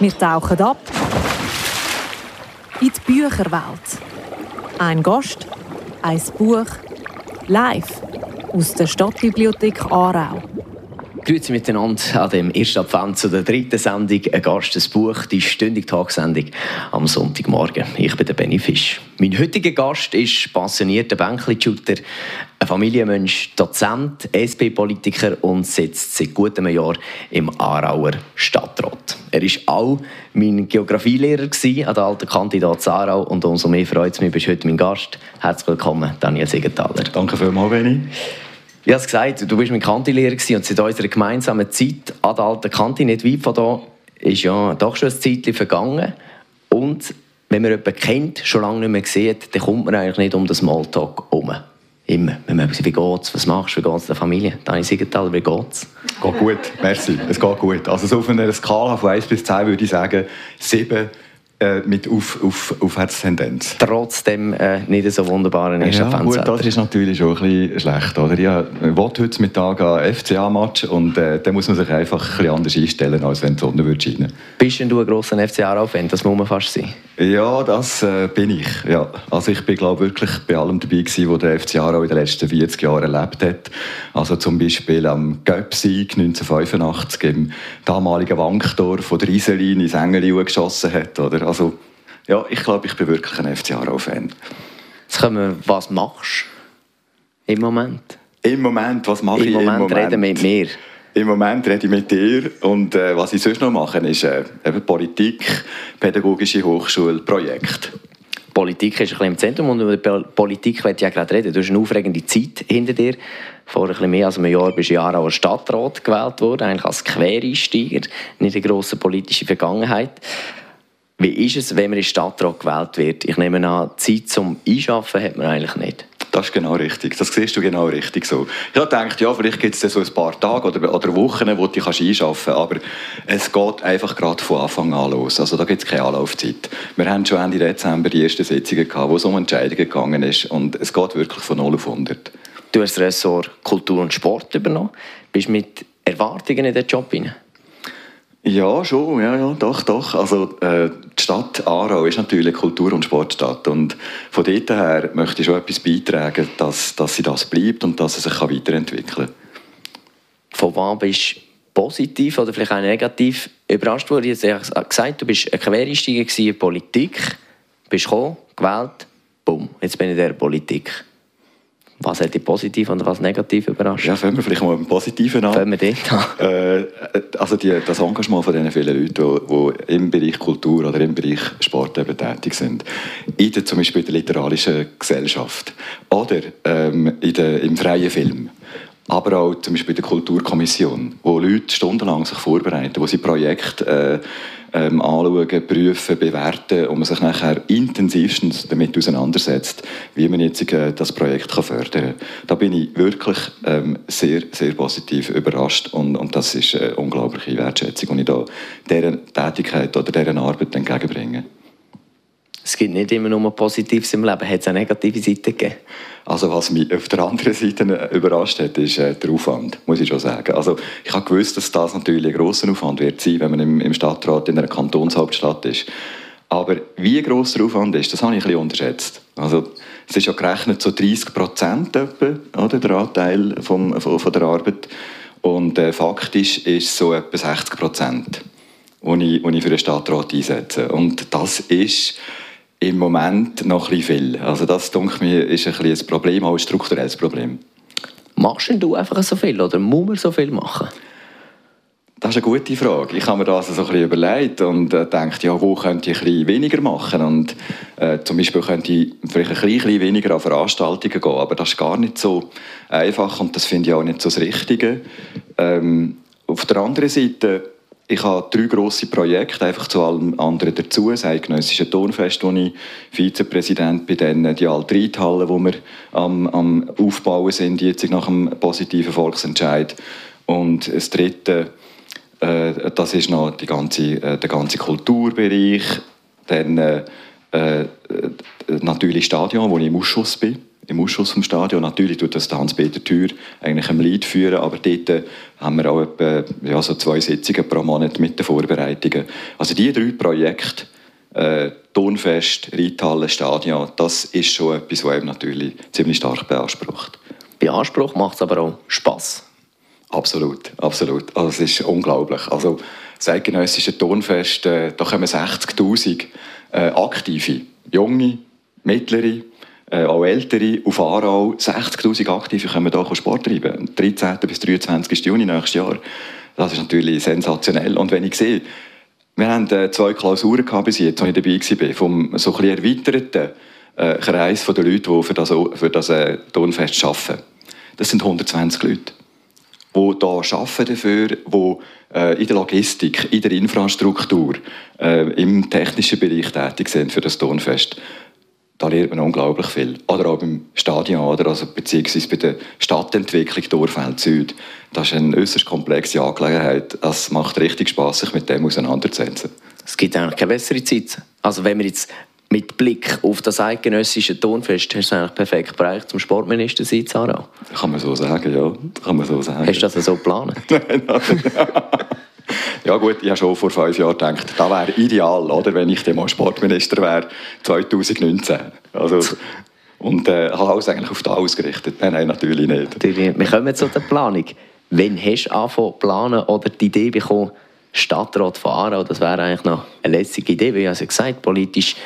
Wir tauchen ab in die Bücherwelt. Ein Gast, ein Buch, live aus der Stadtbibliothek Aarau. Grüezi miteinander an dem ersten Advent zu der dritten Sendung «Ein Gast, ein Buch», die stündige Tagsendung am Sonntagmorgen. Ich bin der Benny Fisch. Mein heutiger Gast ist passionierter Bänkli-Shooter, ein Familienmensch, Dozent, SP-Politiker und sitzt seit gutem Jahr im Aarauer Stadtrat. Er war auch mein Geografielehrer an der alten Kandidat Aarau und umso mehr freut es mich, bist heute mein Gast. Herzlich willkommen, Daniel Siegenthaler. Danke vielmals, Benny. Ich habe es gesagt, du bist mein Kantilehrer und seit unserer gemeinsamen Zeit an der alten Kante, nicht weit von hier, ist ja doch schon ein Zeitchen vergangen. Und wenn man jemanden kennt, schon lange nicht mehr sieht, dann kommt man eigentlich nicht um den Smalltalk herum. Immer. Wenn man wie geht's, was machst du, wie geht's der Familie? Dani Siegenthaler, wie geht's? Geht gut, merci, es geht gut. Also so auf einer Skala von 1 bis 10 würde ich sagen, 7 äh, mit auf, auf, Aufwärtstendenz. Trotzdem äh, nicht so wunderbaren ersten ja, gut, das ist natürlich schon ein bisschen schlecht. Oder? Ja, ich wollte heute Mittag einen FCA-Match und äh, da muss man sich einfach ein bisschen anders einstellen, als wenn die Sonne würde scheinen Bist denn du ein grosser FCA-Fan? Das muss man fast sein. Ja, das äh, bin ich. Ja. Also ich bin glaube wirklich bei allem dabei gewesen, was der FC Aarau in den letzten 40 Jahren erlebt hat. Also zum Beispiel am Göpsieg 1985 im damaligen Wanktor von der Rieselin ins Engeli geschossen hat. Oder? Also ja, ich glaube, ich bin wirklich ein FC Aarau-Fan. Jetzt können wir, was machst du im Moment? Im Moment, was mache Im ich Moment im Moment? reden mit mir. Im Moment rede ich mit dir und äh, was ich sonst noch mache, ist äh, eben Politik, pädagogische Hochschule, Projekt. Politik ist ein bisschen im Zentrum und über Politik werde ich ja gerade reden. Du hast eine aufregende Zeit hinter dir. Vor ein bisschen mehr als einem Jahr bist du Jahr als Stadtrat gewählt worden, eigentlich als Quereinsteiger, nicht eine grosse politische Vergangenheit. Wie ist es, wenn man in Stadtrat gewählt wird? Ich nehme an, Zeit zum Einschaffen hat man eigentlich nicht. Das ist genau richtig. Das siehst du genau richtig so. Ich habe gedacht, ja, vielleicht gibt es so ein paar Tage oder, oder Wochen, wo du dich einschaffen kannst, aber es geht einfach gerade von Anfang an los. Also da gibt es keine Anlaufzeit. Wir haben schon Ende Dezember die ersten Sitzungen gehabt, wo es um Entscheidungen gegangen ist und es geht wirklich von 0 auf 100. Du hast das Ressort Kultur und Sport übernommen. Bist du mit Erwartungen in den Job hinein? Ja, schon, ja, ja, doch, doch. Also äh, die Stadt Aarau ist natürlich Kultur- und Sportstadt und von dort her möchte ich schon etwas beitragen, dass, dass sie das bleibt und dass sie sich weiterentwickeln kann. Von wann bist du positiv oder vielleicht auch negativ überrascht worden? Ich habe gesagt, du bist ein Quereinsteiger in Politik, bist gekommen, gewählt, bumm, jetzt bin ich in der Politik. Was hat dich positiv und was negativ überrascht? Ja, fangen wir vielleicht mal mit dem Positiven an. Fangen wir dort an. Äh, also die, das Engagement von diesen vielen Leuten, die, die im Bereich Kultur oder im Bereich Sport eben tätig sind. In der, zum Beispiel in der literarischen Gesellschaft oder ähm, in der, im freien Film aber auch zum Beispiel in der Kulturkommission, wo Leute stundenlang sich vorbereiten, wo sie Projekte äh, ähm, anschauen, prüfen, bewerten und man sich nachher intensivstens damit auseinandersetzt, wie man jetzt äh, das Projekt kann fördern kann. Da bin ich wirklich ähm, sehr, sehr positiv überrascht und, und das ist eine unglaubliche Wertschätzung, die ich da dieser Tätigkeit oder dieser Arbeit entgegenbringe. Es gibt nicht immer nur Positives im Leben, hat es auch negative Seiten gegeben? Also was mich auf der anderen Seite überrascht hat, ist äh, der Aufwand, muss ich schon sagen. Also ich habe gewusst, dass das natürlich ein grosser Aufwand wird sein, wenn man im, Stadtrat in einer Kantonshauptstadt ist. Aber wie gross der Aufwand ist, das habe ich ein bisschen unterschätzt. Also es ist ja gerechnet so 30 Prozent oder, der Anteil vom, von, von der Arbeit. Und äh, faktisch ist es so etwa 60 Prozent, die ich, ich für den Stadtrat einsetze. Und das ist im Moment noch ein bisschen viel. Also das, denke mir, ist ein, ein Problem, auch ein strukturelles Problem. Machst du einfach so viel oder muss man so viel machen? Das ist eine gute Frage. Ich habe mir das so ein bisschen überlegt und äh, ja, wo könnte ich ein bisschen weniger machen? Und äh, zum Beispiel könnte ich vielleicht ein bisschen weniger an Veranstaltungen gehen, aber das ist gar nicht so einfach und das finde ich auch nicht so das Richtige. Ähm, auf der anderen Seite ich habe drei grosse Projekte, einfach zu allem anderen dazu. Das Eidgenössische Tonfest, wo ich Vizepräsident bin, dann die alte Reithalle, wo wir am, am Aufbauen sind, jetzt nach einem positiven Volksentscheid. Und das Dritte, äh, das ist noch die ganze, äh, der ganze Kulturbereich. Dann äh, äh natürlich Stadion, wo ich im Ausschuss bin. Im Ausschuss vom Stadion. Natürlich tut das Hans-Peter Thür eigentlich im Lied führen, aber dort äh, haben wir auch etwa ja, so zwei Sitzungen pro Monat mit den Vorbereitungen. Also diese drei Projekte, äh, Tonfest, Reithalle, Stadion, das ist schon etwas, was eben natürlich ziemlich stark beansprucht. Beansprucht macht es aber auch Spass. Absolut, absolut. Also es ist unglaublich. Also das eidgenössische Tonfest, äh, da kommen 60'000 äh, Aktive, junge, mittlere, äh, auch Ältere, auf Aarau, 60'000 Aktive können hier Sport treiben. 13. bis 23. Juni nächstes Jahr. Das ist natürlich sensationell. Und wenn ich sehe, wir haben äh, zwei Klausuren gehabt bis jetzt, als ich dabei war, vom so ein erweiterten äh, Kreis der Leute, die für das, für das äh, Tonfest arbeiten. Das sind 120 Leute, die hier arbeiten dafür, die äh, in der Logistik, in der Infrastruktur, äh, im technischen Bereich tätig sind für das Tonfest da lernt man unglaublich viel. Oder auch beim Stadion, oder also beziehungsweise bei der Stadtentwicklung Dorfeld Süd. Das ist eine äußerst komplexe Angelegenheit. Es macht richtig Spaß, sich mit dem auseinanderzusetzen. Es gibt eigentlich keine bessere Zeit. Also wenn wir jetzt mit Blick auf das eidgenössische Tonfest hast du eigentlich perfekt bereicht zum Sportminister sein, Sarah? Kann man so sagen, ja. Kann man so sagen. Hast du das so geplant? nein, nein. Ja gut, ich habe schon vor fünf Jahren gedacht, das wäre ideal, oder, wenn ich dann Sportminister wäre, 2019. Also, und äh, habe alles eigentlich auf das ausgerichtet. Nein, nein, natürlich nicht. Wir kommen zu der Planung. Wann hast du angefangen zu planen oder die Idee bekommen, Stadtrat von Aarau, das wäre eigentlich noch eine letzte Idee, wie ich also gesagt politisch,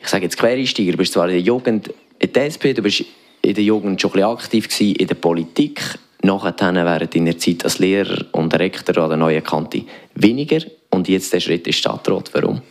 ich sage jetzt Quereinsteiger, du bist zwar in der Jugend in der SP, du bist in der Jugend schon ein bisschen aktiv gewesen, in der Politik, Nachher während deiner Zeit als Lehrer und Rektor an der neuen Kante weniger und jetzt der Schritt ist Stadtrat. Warum?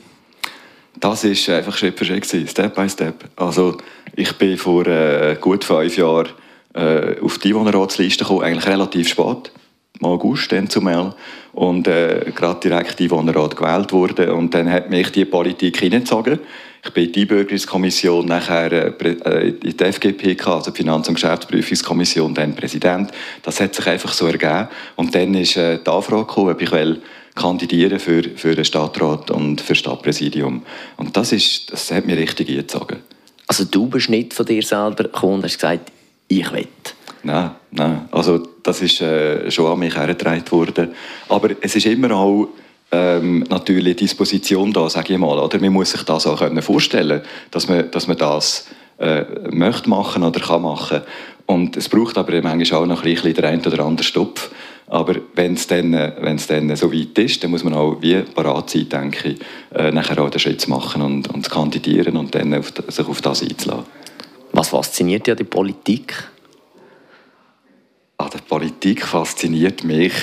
Das war einfach Schritt für Schritt, Step by Step. Also ich bin vor äh, gut fünf Jahren äh, auf die Einwohnerratsliste gekommen, eigentlich relativ spät, im August dann zumal und äh, gerade direkt Einwohnerrat gewählt wurde und dann hat mich die Politik hineingezogen. Ich bin in die Einbürgerungskommission, nachher äh, in die FGP, also die Finanz- und Geschäftsprüfungskommission, dann Präsident. Das hat sich einfach so ergeben. Und dann ist äh, die Anfrage gekommen, ob ich will kandidieren für, für den Stadtrat und für das Stadtpräsidium. Und das, ist, das hat mich richtig eingezogen. Also du bist nicht von dir selber gekommen und hast gesagt, ich will. Nein, nein. Also das ist äh, schon an mich hergetragen worden. Aber es ist immer auch ähm, natürlich Disposition da, sage ich mal. Oder? Man muss sich das auch können vorstellen dass man, dass man das äh, möchte machen oder kann machen. Und es braucht aber manchmal auch noch ein bisschen den einen oder anderen Stopf. Aber wenn es dann, wenn's dann so weit ist, dann muss man auch wie parat sein, denke ich, äh, nachher auch den Schritt zu machen und, und zu kandidieren und dann auf, sich auf das einzulassen. Was fasziniert an der Politik? An der Politik fasziniert mich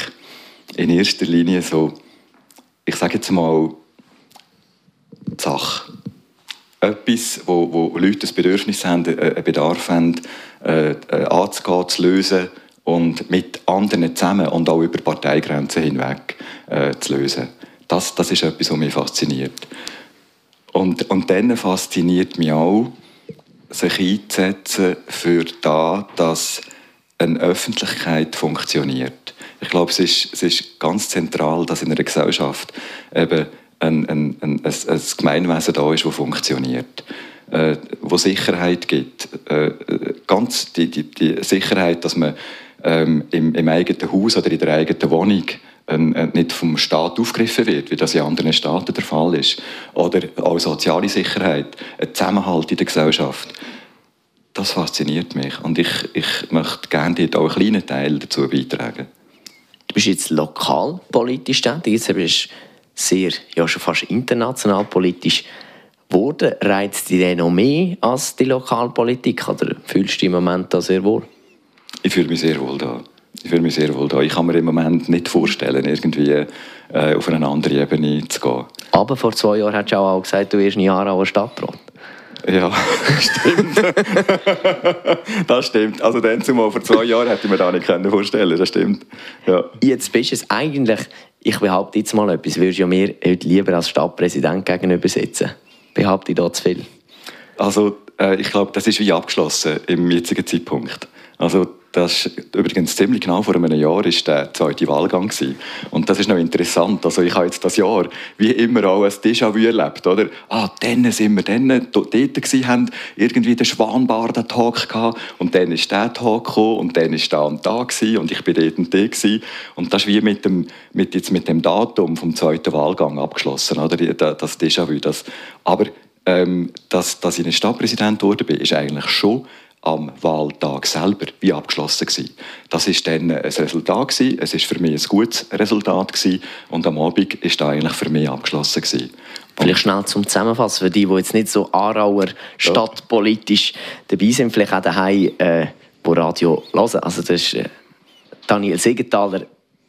in erster Linie so ich sage jetzt mal, die Sache. Etwas, wo, wo Leute ein Bedürfnis haben, äh, einen Bedarf haben, äh, äh, anzugehen, zu lösen und mit anderen zusammen und auch über Parteigrenzen hinweg äh, zu lösen. Das, das ist etwas, was mich fasziniert. Und, und dann fasziniert mich auch, sich einzusetzen für das, dass eine Öffentlichkeit funktioniert. Ich glaube, es ist, es ist ganz zentral, dass in einer Gesellschaft eben ein, ein, ein, ein Gemeinwesen da ist, das funktioniert. Äh, wo Sicherheit gibt. Äh, ganz die, die, die, Sicherheit, dass man ähm, im, im, eigenen Haus oder in der eigenen Wohnung äh, nicht vom Staat aufgegriffen wird, wie das in anderen Staaten der Fall ist. Oder auch soziale Sicherheit, ein Zusammenhalt in der Gesellschaft. Das fasziniert mich und ich, ich möchte gerne dort auch einen kleinen Teil dazu beitragen. Du bist jetzt lokalpolitisch tätig, jetzt bist du sehr, ja schon fast international politisch geworden. Reizt dich denn noch mehr als die Lokalpolitik oder fühlst du dich im Moment da sehr wohl? Ich fühle mich sehr wohl da. Ich fühle mich sehr wohl da. Ich kann mir im Moment nicht vorstellen, irgendwie äh, auf eine andere Ebene zu gehen. Aber vor zwei Jahren hast du auch gesagt, du wirst ein Jahr Stadtrat. Ja, stimmt. das stimmt. Also dann zumal vor zwei Jahren hätte ich mir das nicht vorstellen Das stimmt. Ja. Jetzt bist du es eigentlich, ich behaupte jetzt mal etwas, würdest du mir heute lieber als Stadtpräsident gegenüber sitzen. Behaupte ich da zu viel? Also äh, ich glaube, das ist wie abgeschlossen im jetzigen Zeitpunkt. Also das ist übrigens ziemlich genau vor einem Jahr ist der zweite Wahlgang gewesen. Und das ist noch interessant. Also ich habe jetzt das Jahr wie immer auch ein Déjà-vu erlebt, oder? Ah, dann sind wir dann dort gewesen, haben irgendwie den Schwanbarden-Talk gehabt und dann ist der Talk gekommen und dann ist da und da gewesen und ich bin dort und dort gewesen. Und das ist wie mit dem, mit, jetzt mit dem Datum vom zweiten Wahlgang abgeschlossen, oder? Das Déjà-vu. Das, aber ähm, dass, dass ich ein Stadtpräsident geworden ist eigentlich schon am Wahltag selber wie abgeschlossen gewesen. Das ist dann ein Resultat gewesen. Es ist für mich ein gutes Resultat gewesen. und am Abend ist da eigentlich für mich abgeschlossen gewesen. Vielleicht schnell zum Zusammenfassen für die, die jetzt nicht so Aarauer stadtpolitisch dabei sind, vielleicht auch daheim, äh, wo Radio hören. Also das ist, äh, Daniel Siegenthaler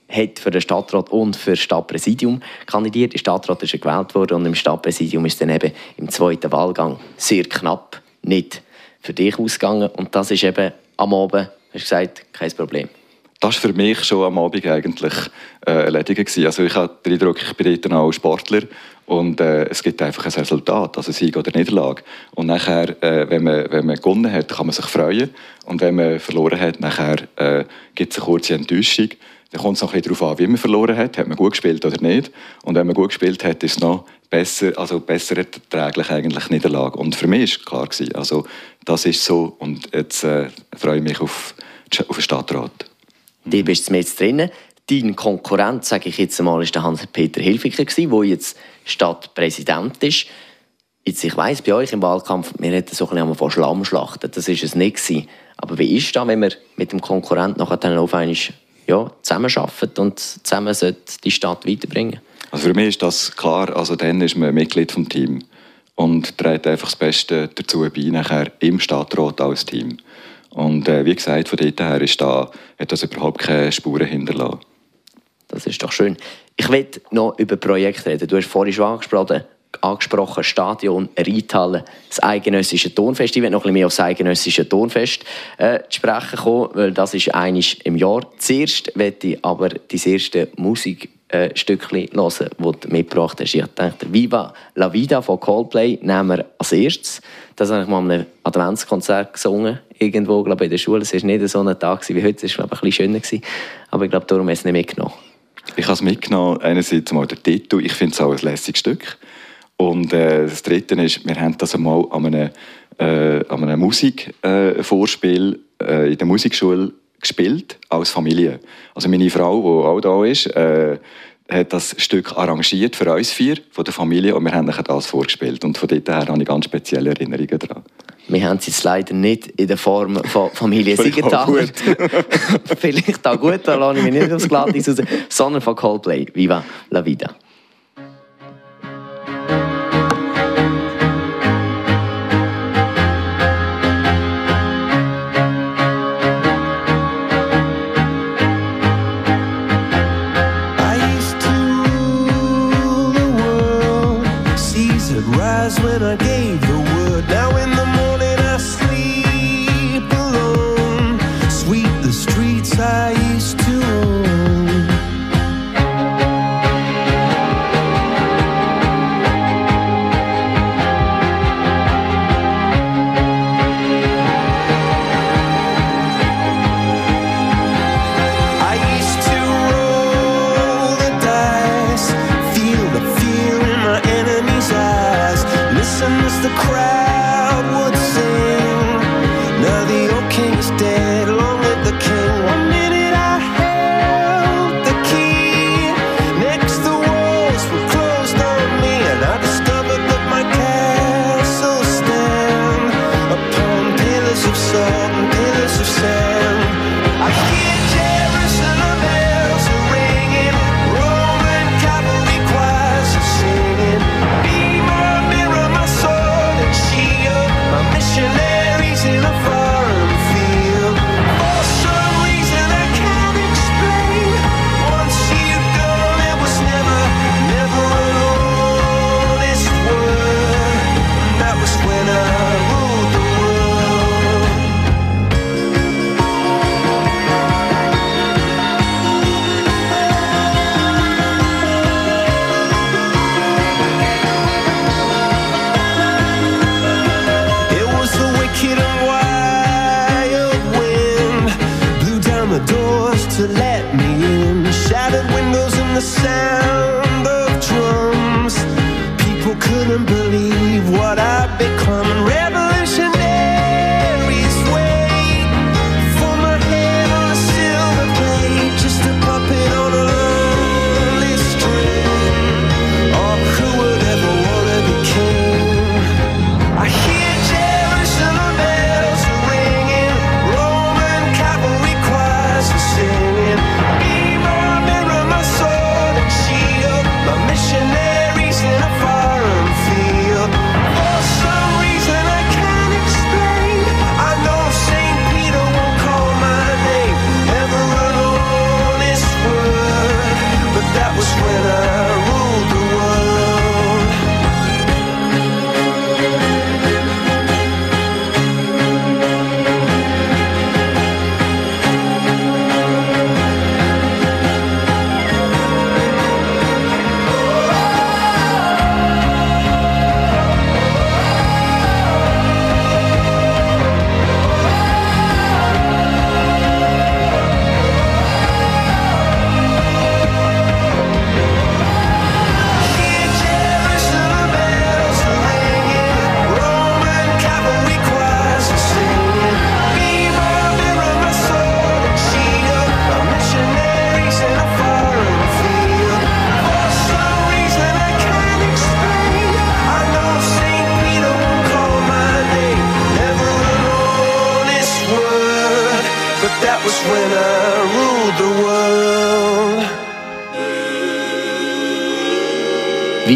hat für den Stadtrat und für das Stadtpräsidium kandidiert. Der Stadtrat ist gewählt worden und im Stadtpräsidium ist dann eben im zweiten Wahlgang sehr knapp nicht für dich ausgegangen. Und das ist eben am Abend, hast du gesagt, kein Problem. Das war für mich schon am Abend eigentlich äh, erledigt. Also ich habe den Eindruck, ich bin dort auch Sportler und äh, es gibt einfach ein Resultat, also Sieg oder Niederlage. Und nachher, äh, wenn, man, wenn man gewonnen hat, kann man sich freuen. Und wenn man verloren hat, nachher äh, gibt es eine kurze Enttäuschung. Dann kommt es noch ein bisschen darauf an, wie man verloren hat. Hat man gut gespielt oder nicht? Und wenn man gut gespielt hat, ist es noch besser, also besser erträglich eigentlich Niederlage. Und für mich war klar, also das ist so. Und jetzt äh, freue ich mich auf, auf den Stadtrat. Du bist jetzt drin. Dein Konkurrent, sage ich jetzt einmal, ist der Hans-Peter Hilfiger, der jetzt Stadtpräsident ist. Jetzt, ich weiss, bei euch im Wahlkampf, wir hätten so ein bisschen von Schlammschlachten, das war es nicht gewesen. Aber wie ist das, wenn man mit dem Konkurrenten nachher dann auf einmal ja, zusammenarbeitet und zusammen die Stadt weiterbringen Also für mich ist das klar, also dann ist man Mitglied des Teams und trägt einfach das Beste dazu bei, nachher im Stadtrat als Team. Und äh, wie gesagt, von dort her ist da, hat das überhaupt keine Spuren hinterlassen. Das ist doch schön. Ich will noch über Projekte reden. Du hast vorhin schon angesprochen, angesprochen Stadion, Reithalle, das eidgenössische Tonfest. Ich will noch ein bisschen mehr auf das eidgenössische Tonfest äh, zu sprechen kommen, weil das ist eines im Jahr. Zuerst möchte ich aber das erste Musikstückchen äh, hören, das du mitgebracht hast. Ich dachte, Viva la Vida von Coldplay nehmen wir als erstes. Das habe ich mal an einem Adventskonzert gesungen, irgendwo glaube ich, in der Schule. Es war nicht so ein Tag wie heute, es war ein bisschen schöner. Aber ich glaube, darum habe ich es nicht mitgenommen. Ich habe es mitgenommen, einerseits mal der Titel, ich finde es auch ein lässiges Stück. Und äh, das Dritte ist, wir haben das einmal an einem, äh, einem Musikvorspiel äh, in der Musikschule gespielt, als Familie. Also meine Frau, die auch da ist, äh, hat das Stück arrangiert für uns vier von der Familie und wir haben das vorgespielt. Und von dort her habe ich ganz spezielle Erinnerungen daran. Wir haben es jetzt leider nicht in der Form von Familie Siegenthaler. Vielleicht auch gut, da lasse ich mich nicht aufs Glatteis raus, sondern von Coldplay. Viva la vida.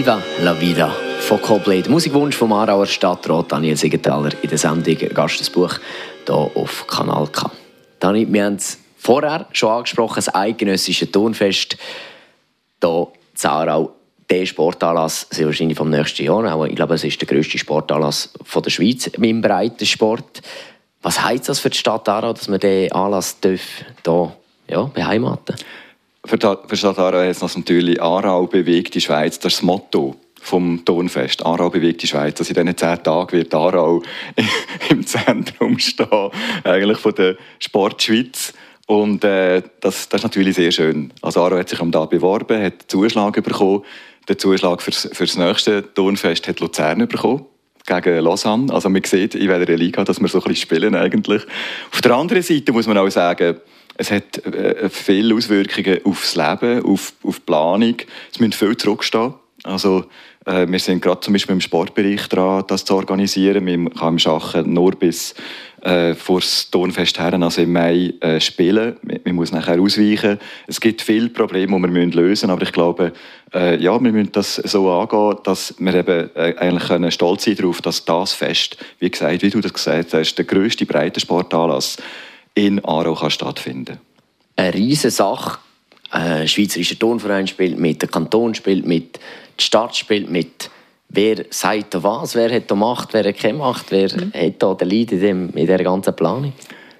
Viva la Vida von Coldplay. Der Musikwunsch vom Aarauer Stadtrat Daniel Siegenthaler in der Sendung Gastesbuch hier auf Kanal K. Dani, wir haben es vorher schon angesprochen, das eidgenössische Turnfest hier in Aarau. Der Sportanlass sehr wahrscheinlich vom nächsten Jahr. Auch, ich glaube, es ist der grösste Sportanlass von der Schweiz im Breitensport. Was heisst das für die Stadt Aarau, dass man diesen Anlass hier ja, beheimaten Für die für die das natürlich «Aarau bewegt die Schweiz», das ist das Motto vom Turnfest. «Aarau bewegt die Schweiz». Also in diesen zehn Tagen wird Aarau im Zentrum stehen, eigentlich von der Sportschweiz. Und äh, das, das ist natürlich sehr schön. Also Aarau hat sich am da beworben, hat Zuschlag bekommen. Den Zuschlag fürs, fürs nächste Turnfest hat Luzern bekommen gegen Lausanne. Also man sieht in welcher Liga, dass wir so ein bisschen spielen eigentlich. Auf der anderen Seite muss man auch sagen, es hat äh, viele Auswirkungen aufs Leben, auf, auf die Planung. Es müssen viel zurückstehen. Also, äh, wir sind gerade zum Beispiel im Sportbereich dran, das zu organisieren. Wir kann im Schachen nur bis äh, vor das Turnfest her, also im Mai, äh, spielen. Man, man muss nachher ausweichen. Es gibt viele Probleme, die wir müssen lösen müssen, aber ich glaube, äh, ja, wir müssen das so angehen, dass wir eben äh, eigentlich können stolz sein darauf, dass das Fest, wie gesagt, wie du das gesagt hast, der grösste Breitensportanlass in Aarau kann stattfinden eine riesige Sache. Ein Schweizerischer Turnverein spielt mit, der Kanton spielt mit, die Stadt spielt mit. Wer sagt da was? Wer hat da Macht? Wer hat keine Macht? Wer hat da den Lead in, dem, in dieser ganzen Planung?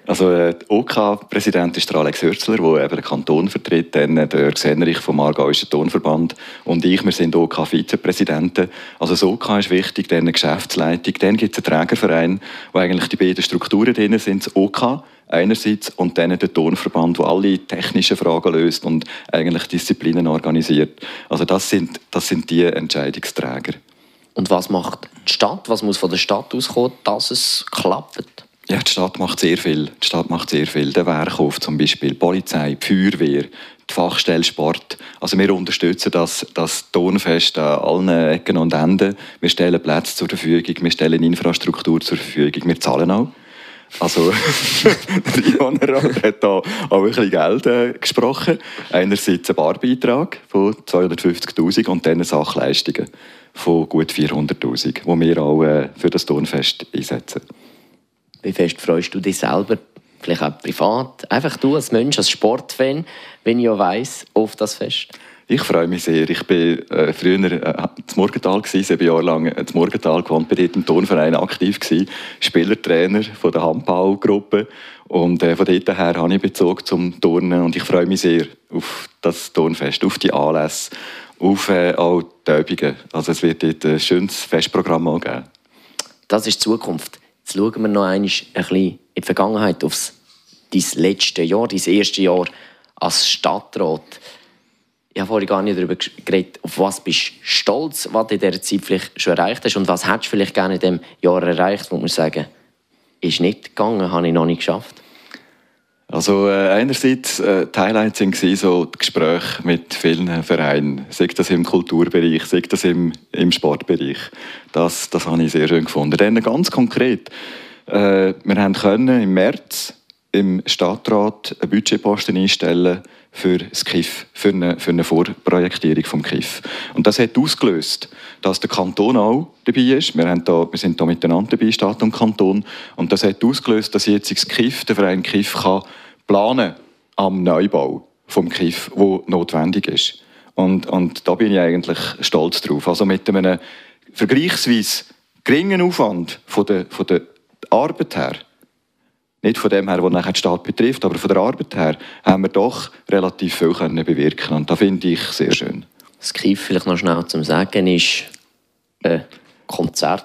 Also äh, der OK-Präsident ist der Alex Hürzler, der eben den Kanton vertritt, dann äh, der Jörg Sennerich vom Aargauischen Tonverband und ich, wir sind OK-Vizepräsidenten. Also das OK ist wichtig, dann eine Geschäftsleitung, dann gibt es einen Trägerverein, wo eigentlich die beiden Strukturen drin sind, das OK einerseits und dann der Turnverband, der alle technischen Fragen löst und eigentlich Disziplinen organisiert. Also das sind, das sind die Entscheidungsträger. Und was macht die Stadt? Was muss von der Stadt auskommen, dass es klappt? Ja, die Stadt macht sehr viel. Die Stadt macht sehr viel. Der Wehrkauf zum Beispiel, die Polizei, die Feuerwehr, die Fachstelle Sport. Also wir unterstützen das, das Turnfest an allen Ecken und Enden. Wir stellen Plätze zur Verfügung, wir stellen Infrastruktur zur Verfügung, wir zahlen auch. Also, der Ioner hat da auch ein bisschen Geld äh, gesprochen. Einerseits ein Barbeitrag von 250'000 und dann Sachleistungen von gut 400'000, die wir auch äh, für das Turnfest einsetzen. Wie fest freust du dich selber, vielleicht auch privat, einfach du als Mensch, als Sportfan, wenn ich ja weiss, auf das Fest? Ich freue mich sehr. Ich bin äh, früher äh, zum Morgental gewesen, sieben Jahre lang äh, zum Morgental gewohnt, bin dort im Turnverein aktiv gewesen, Spielertrainer von der Handballgruppe und äh, von dort her habe ich Bezug zum Turnen und ich freue mich sehr auf das Turnfest, auf die Anlässe, auf äh, auch die Übungen. Also es wird dort ein schönes Festprogramm auch geben. Das ist die Zukunft. Jetzt schauen wir noch ein bisschen in die Vergangenheit, aufs dein letzte Jahr, dein erste Jahr als Stadtrat. Ich habe vorhin gar nicht darüber geredet, auf was bist du stolz, was du in dieser Zeit vielleicht schon erreicht hast und was hättest du vielleicht gerne in diesem Jahr erreicht, wo man sagen, ist nicht gegangen, habe ich noch nicht geschafft. Also äh, einerseits äh, die Highlights waren so die Gespräche mit vielen Vereinen, sei das im Kulturbereich, sei das im, im Sportbereich. Das, das habe ich sehr schön gefunden. Dann ganz konkret, äh, wir haben können im März im Stadtrat einen Budgetposten einstellen für das KIF, für eine, für eine Vorprojektierung vom KIF. Und das hat ausgelöst, dass der Kanton auch dabei ist. Wir, haben da, wir sind da miteinander dabei, Stadt und Kanton. Und das hat ausgelöst, dass jetzt das KIF, der Verein KIF, kann planen am Neubau vom KIF, wo notwendig ist. Und, und da bin ich eigentlich stolz drauf. Also mit einem vergleichsweise geringen Aufwand von der, von der Arbeit her, nicht von dem her, was nachher die Stadt betrifft, aber von der Arbeit her, haben wir doch relativ viel können bewirken Und das finde ich sehr schön. Das KIF, vielleicht noch schnell zum Sagen, ist ein Konzert.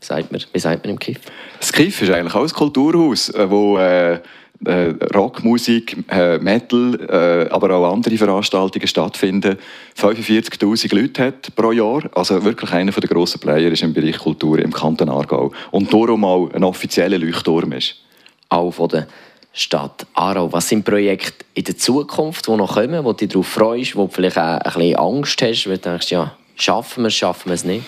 Wie sagt man, wie sagt man im KIF? Das KIF ist eigentlich auch ein Kulturhaus, äh, wo äh, äh, Rockmusik, äh, Metal, äh, aber auch andere Veranstaltungen stattfinden. 45'000 Leute hat pro Jahr, also wirklich einer der grossen Player ist im Bereich Kultur im Kanton Aargau. Und darum auch ein offizieller Leuchtturm ist. Auch von der Stadt Aarau. Was sind Projekte in der Zukunft, die noch kommen, wo du dich darauf freust, wo du vielleicht auch ein bisschen Angst hast, weil du denkst, ja, schaffen wir es, schaffen wir es nicht?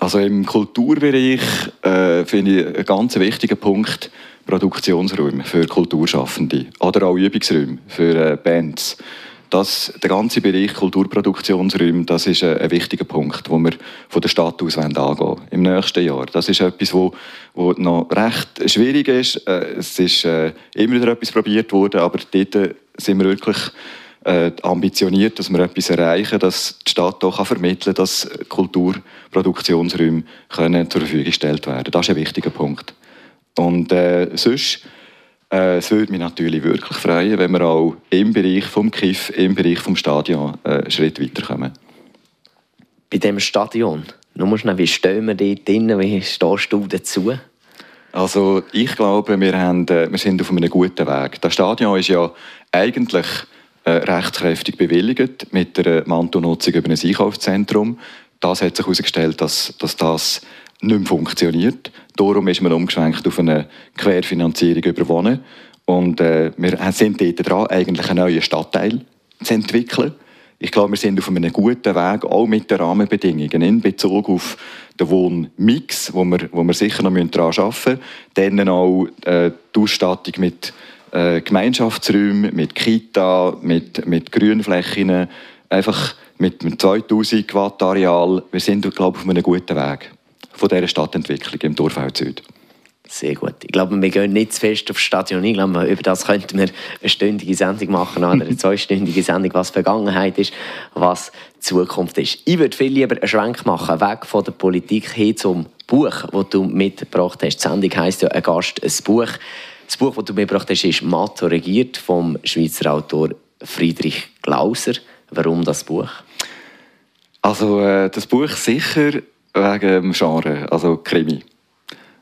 Also im Kulturbereich äh, finde ich einen ganz wichtigen Punkt Produktionsräume für Kulturschaffende oder auch Übungsräume für äh, Bands. Das, der ganze Bereich Kulturproduktionsräume, das ist ein, ein wichtiger Punkt, wo wir von der Stadt aus angehen wollen, im nächsten Jahr. Das ist etwas, wo, wo noch recht schwierig ist. Äh, es ist äh, immer wieder etwas probiert worden, aber dort sind wir wirklich äh, ambitioniert, dass wir etwas erreichen, dass die Stadt auch vermitteln kann, dass Kulturproduktionsräume können zur Verfügung gestellt werden. Das ist ein wichtiger Punkt. Und äh, sonst, äh, es würde mich natürlich wirklich freuen, wenn wir auch im Bereich vom KIF, im Bereich vom Stadion äh, einen Schritt weiterkommen. Bei diesem Stadion, nur schnell, wie stehen wir dort drin, wie stehst du dazu? Also ich glaube, wir, haben, äh, wir sind auf einem guten Weg. Das Stadion ist ja eigentlich äh, rechtskräftig bewilligt mit der Mantonutzung über ein Einkaufszentrum. Das hat sich herausgestellt, dass, dass das nicht mehr funktioniert. Darum ist man umgeschwenkt auf eine Querfinanzierung über Wohnen. Und äh, wir sind dort dran, eigentlich einen neuen Stadtteil zu entwickeln. Ich glaube, wir sind auf einem guten Weg, auch mit den Rahmenbedingungen in Bezug auf den Wohnmix, wo wir, wo wir sicher noch daran arbeiten müssen. Dann auch äh, die Ausstattung mit äh, Gemeinschaftsräumen, mit Kita, mit, mit Grünflächen, einfach mit, mit 2000 Watt Areal. Wir sind, glaube ich, auf einem guten Weg von dieser Stadtentwicklung im Dorfeld Süd. Sehr gut. Ich glaube, wir gehen nicht zu fest aufs Stadion ein. Ich glaube, über das könnten wir eine stündige Sendung machen oder eine zweistündige Sendung, was Vergangenheit ist, was Zukunft ist. Ich würde viel lieber einen Schwenk machen, weg von der Politik hin zum Buch, das du mitgebracht hast. Die Sendung heisst ja «Ein Gast, ein Buch». Das Buch, das du mitgebracht hast, ist «Matto regiert» vom Schweizer Autor Friedrich Glauser. Warum das Buch? Also äh, das Buch sicher wegen dem Genre, also Krimi.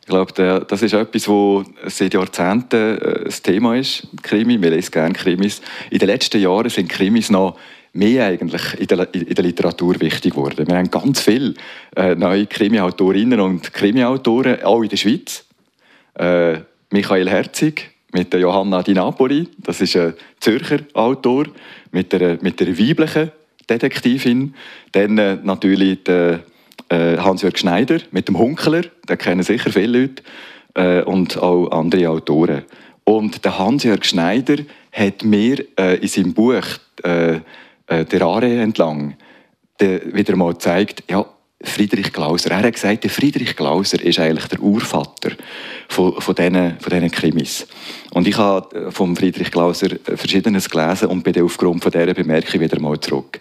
Ich glaube, das ist etwas, das seit Jahrzehnten äh, ein Thema ist. Krimi, wir lesen gerne Krimis. In den letzten Jahren sind Krimis noch mehr eigentlich in der, in der Literatur wichtig geworden. Wir haben ganz viele äh, neue Krimi-Autorinnen und Krimi-Autoren, auch in der Schweiz. Äh, Michael Herzig mit der Johanna Di Napoli, das ist ein Zürcher Autor, mit der, mit der weiblichen Detektivin. Dann äh, natürlich der äh, Hans-Jörg Schneider mit dem Hunkler, den kennen sicher viele Leute, äh, und auch andere Autoren. Und der Hans-Jörg Schneider hat mir äh, in seinem Buch äh, äh, «Der Aare entlang» de, wieder mal gezeigt, ja, Friedrich Glauser. Er hat gesagt, der Friedrich Glauser ist eigentlich der Urvater von, von, diesen, von diesen Krimis. Und ich habe von Friedrich Glauser Verschiedenes gelesen und bin aufgrund von dieser Bemerkung wieder mal zurück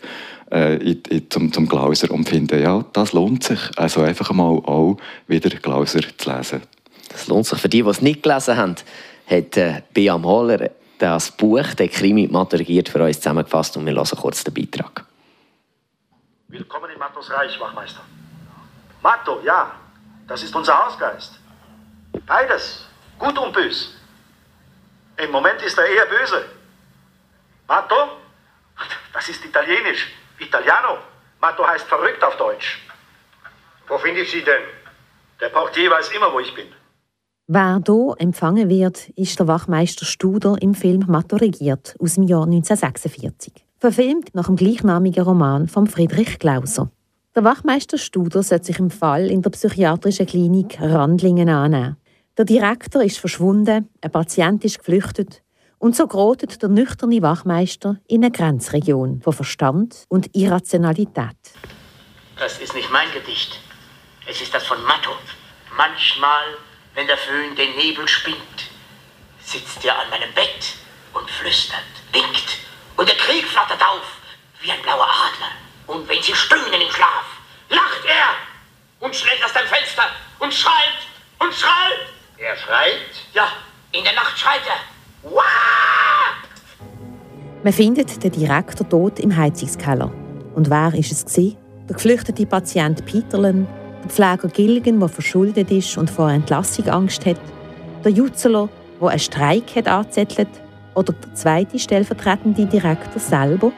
äh, in, in, zum, zum Glauser und finde, ja, das lohnt sich. Also einfach mal auch wieder Glauser zu lesen. Das lohnt sich. Für die, die es nicht gelesen haben, hat äh, Bea Mahler das Buch, der Krimi maturigiert, für uns zusammengefasst und wir hören kurz den Beitrag. Willkommen in Mattos Reich, Wachmeister. Matto, ja, das ist unser Hausgeist. Beides, gut und bös. Im Moment ist er eher böse. Matto, Das ist italienisch. Italiano. Matto heißt verrückt auf Deutsch. Wo finde ich Sie denn? Der Portier weiß immer, wo ich bin. Wer hier empfangen wird, ist der Wachmeister Studer im Film Matto regiert aus dem Jahr 1946. Verfilmt nach dem gleichnamigen Roman von Friedrich Glauser. Der Wachmeister Studer sollte sich im Fall in der psychiatrischen Klinik Randlingen annehmen. Der Direktor ist verschwunden, ein Patient ist geflüchtet und so gerät der nüchterne Wachmeister in eine Grenzregion von Verstand und Irrationalität. Das ist nicht mein Gedicht. Es ist das von Matto. Manchmal, wenn der Föhn den Nebel spinnt, sitzt er an meinem Bett und flüstert, winkt. Und der Krieg flattert auf wie ein blauer Adler. Und wenn sie stöhnen im Schlaf, lacht er und schlägt aus dem Fenster und schreit und schreit. Er schreit? Ja, in der Nacht schreit er. Man findet den Direktor tot im Heizungskeller. Und wer ist es gewesen? Der geflüchtete Patient Peterlen, der Pfleger Gilgen, der verschuldet ist und vor Entlassung Angst hat, der Jutzeler, der einen Streik hat angezettelt, oder der zweite stellvertretende Direktor selber?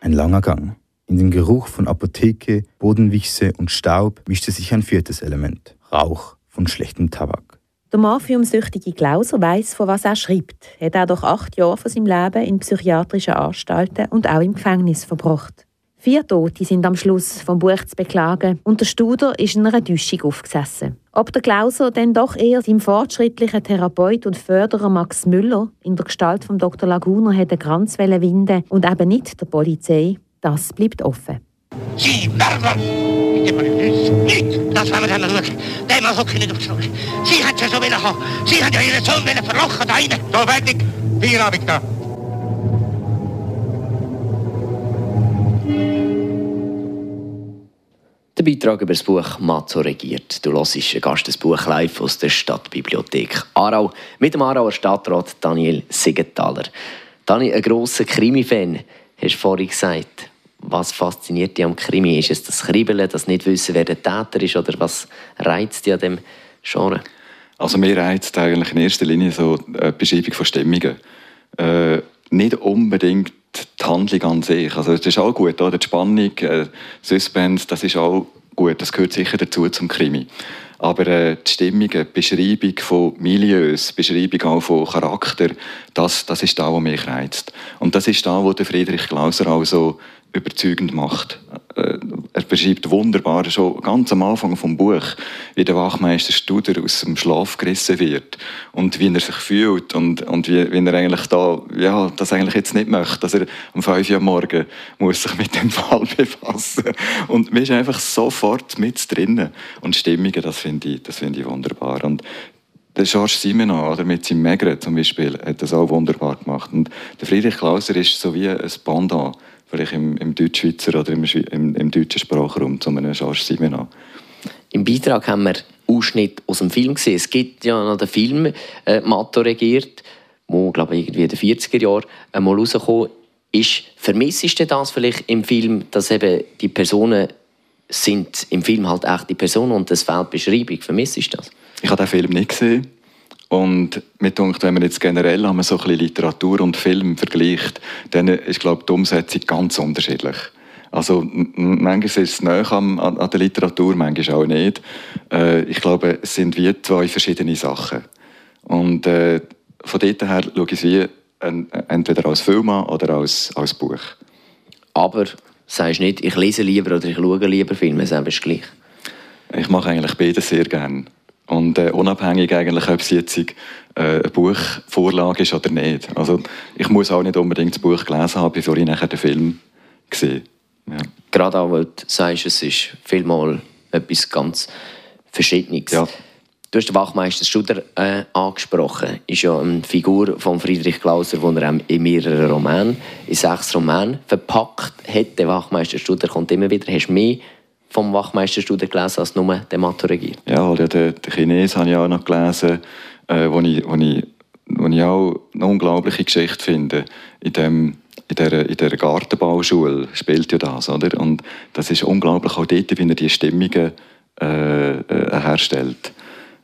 Ein langer Gang. In den Geruch von Apotheke, Bodenwichse und Staub mischte sich ein viertes Element: Rauch von schlechtem Tabak. Der morphiumsüchtige Klauser weiß, von was er schreibt. Er hat auch durch acht Jahre von seinem Leben in psychiatrischen Anstalten und auch im Gefängnis verbracht. Vier Tote sind am Schluss vom Buch zu beklagen und der Studer ist in einer Täuschung aufgesessen. Ob der Klauser dann doch eher seinem fortschrittlichen Therapeut und Förderer Max Müller in der Gestalt von Dr. Laguner hätte Kranz winden und eben nicht der Polizei, das bleibt offen. Sie Mörder! Bitte mal nicht! Das wir dann schauen. Den mal hocken nicht auf zurück. Sie hat ja so wollen haben. Sie hat ja ihren Sohn verlochen, da rein. So, fertig. Feierabend da. Der Beitrag über das Buch Mazzo regiert. Du hörst ein Gastesbuch live aus der Stadtbibliothek Aarau mit dem Aarauer Stadtrat Daniel Siegenthaler. Dani, ein grosser Krimi-Fan, hast du vorhin gesagt. Was fasziniert dich am Krimi? Ist es das Kribbeln, das nicht wissen, wer der Täter ist oder was reizt dich an dem Genre? Also mir reizt eigentlich in erster Linie so die Beschreibung von Stimmungen. Äh, nicht unbedingt die Handlung an sich. Also das ist auch gut, oder? die Spannung, äh, Suspense, das ist auch gut, das gehört sicher dazu zum Krimi. Aber äh, die Stimmung, die Beschreibung von Milieus, Beschreibung auch von Charakter, das, das ist da, was mich reizt. Und das ist da, wo der Friedrich Glauser auch so überzeugend macht. Äh, er beschreibt wunderbar, schon ganz am Anfang vom Buch, wie der Wachmeister Studer aus dem Schlaf gerissen wird und wie er sich fühlt und, und wie, wie er eigentlich da, ja, das eigentlich jetzt nicht möchte, dass er um 5 Uhr morgen muss sich mit dem Fall befassen. Und man ist einfach sofort mit drinnen. Und Stimmungen, das finde ich, das finde ich wunderbar. Und der Georges Simenon oder mit seinem Megre zum Beispiel hat das auch wunderbar gemacht. Und der Friedrich Klauser ist so wie ein Pendant vielleicht im, im Deutschschweizer oder im, im, im deutschen Sprachraum zu einem Georges Simenon. Im Beitrag haben wir Ausschnitt aus dem Film gesehen. Es gibt ja noch den Film äh, «Matto regiert», wo, glaube ich, irgendwie in den 40er Jahren einmal rausgekommen ist. Vermissest du das vielleicht im Film, dass eben die Personen sind im Film halt echte Personen und es fehlt Beschreibung? Vermissest du das? Ich habe den Film nicht gesehen. Und mir denkt, wenn man jetzt generell haben, so ein bisschen Literatur und Film vergleicht, dann ist glaube die Umsetzung ganz unterschiedlich. Also manchmal ist es näher an, an der Literatur, manchmal auch nicht. Äh, ich glaube, es sind wie zwei verschiedene Sachen. Und äh, von dort her schaue ich es wie entweder als Film an oder als, als Buch. Aber sagst nicht, ich lese lieber oder ich schaue lieber Filme, es ist gleich. Ich mache eigentlich beides sehr gerne. Und äh, unabhängig eigentlich, ob es jetzt äh, eine Buchvorlage ist oder nicht. Also ich muss auch nicht unbedingt das Buch gelesen haben, bevor ich nachher den Film sehe. Ja. Gerade auch, weil du sagst, es ist vielmal etwas ganz Verschiedenes. Ja. Du hast den Wachmeister Studer äh, angesprochen. Ist ja eine Figur von Friedrich Klauser, die er in mehreren Romanen, in sechs Romanen verpackt hat. Der Wachmeister Studer kommt immer wieder. Hast du mehr vom Wachmeister Studer gelesen als nur der Matto regiert? Ja, oder den, den Chines habe ich auch noch gelesen, äh, wo, ich, wo, ich, wo ich auch eine unglaubliche Geschichte finde. In, dem, in, der, in der Gartenbauschule spielt ja das, oder? Und das ist unglaublich auch dort, wie er die Stimmungen äh, äh, herstellt.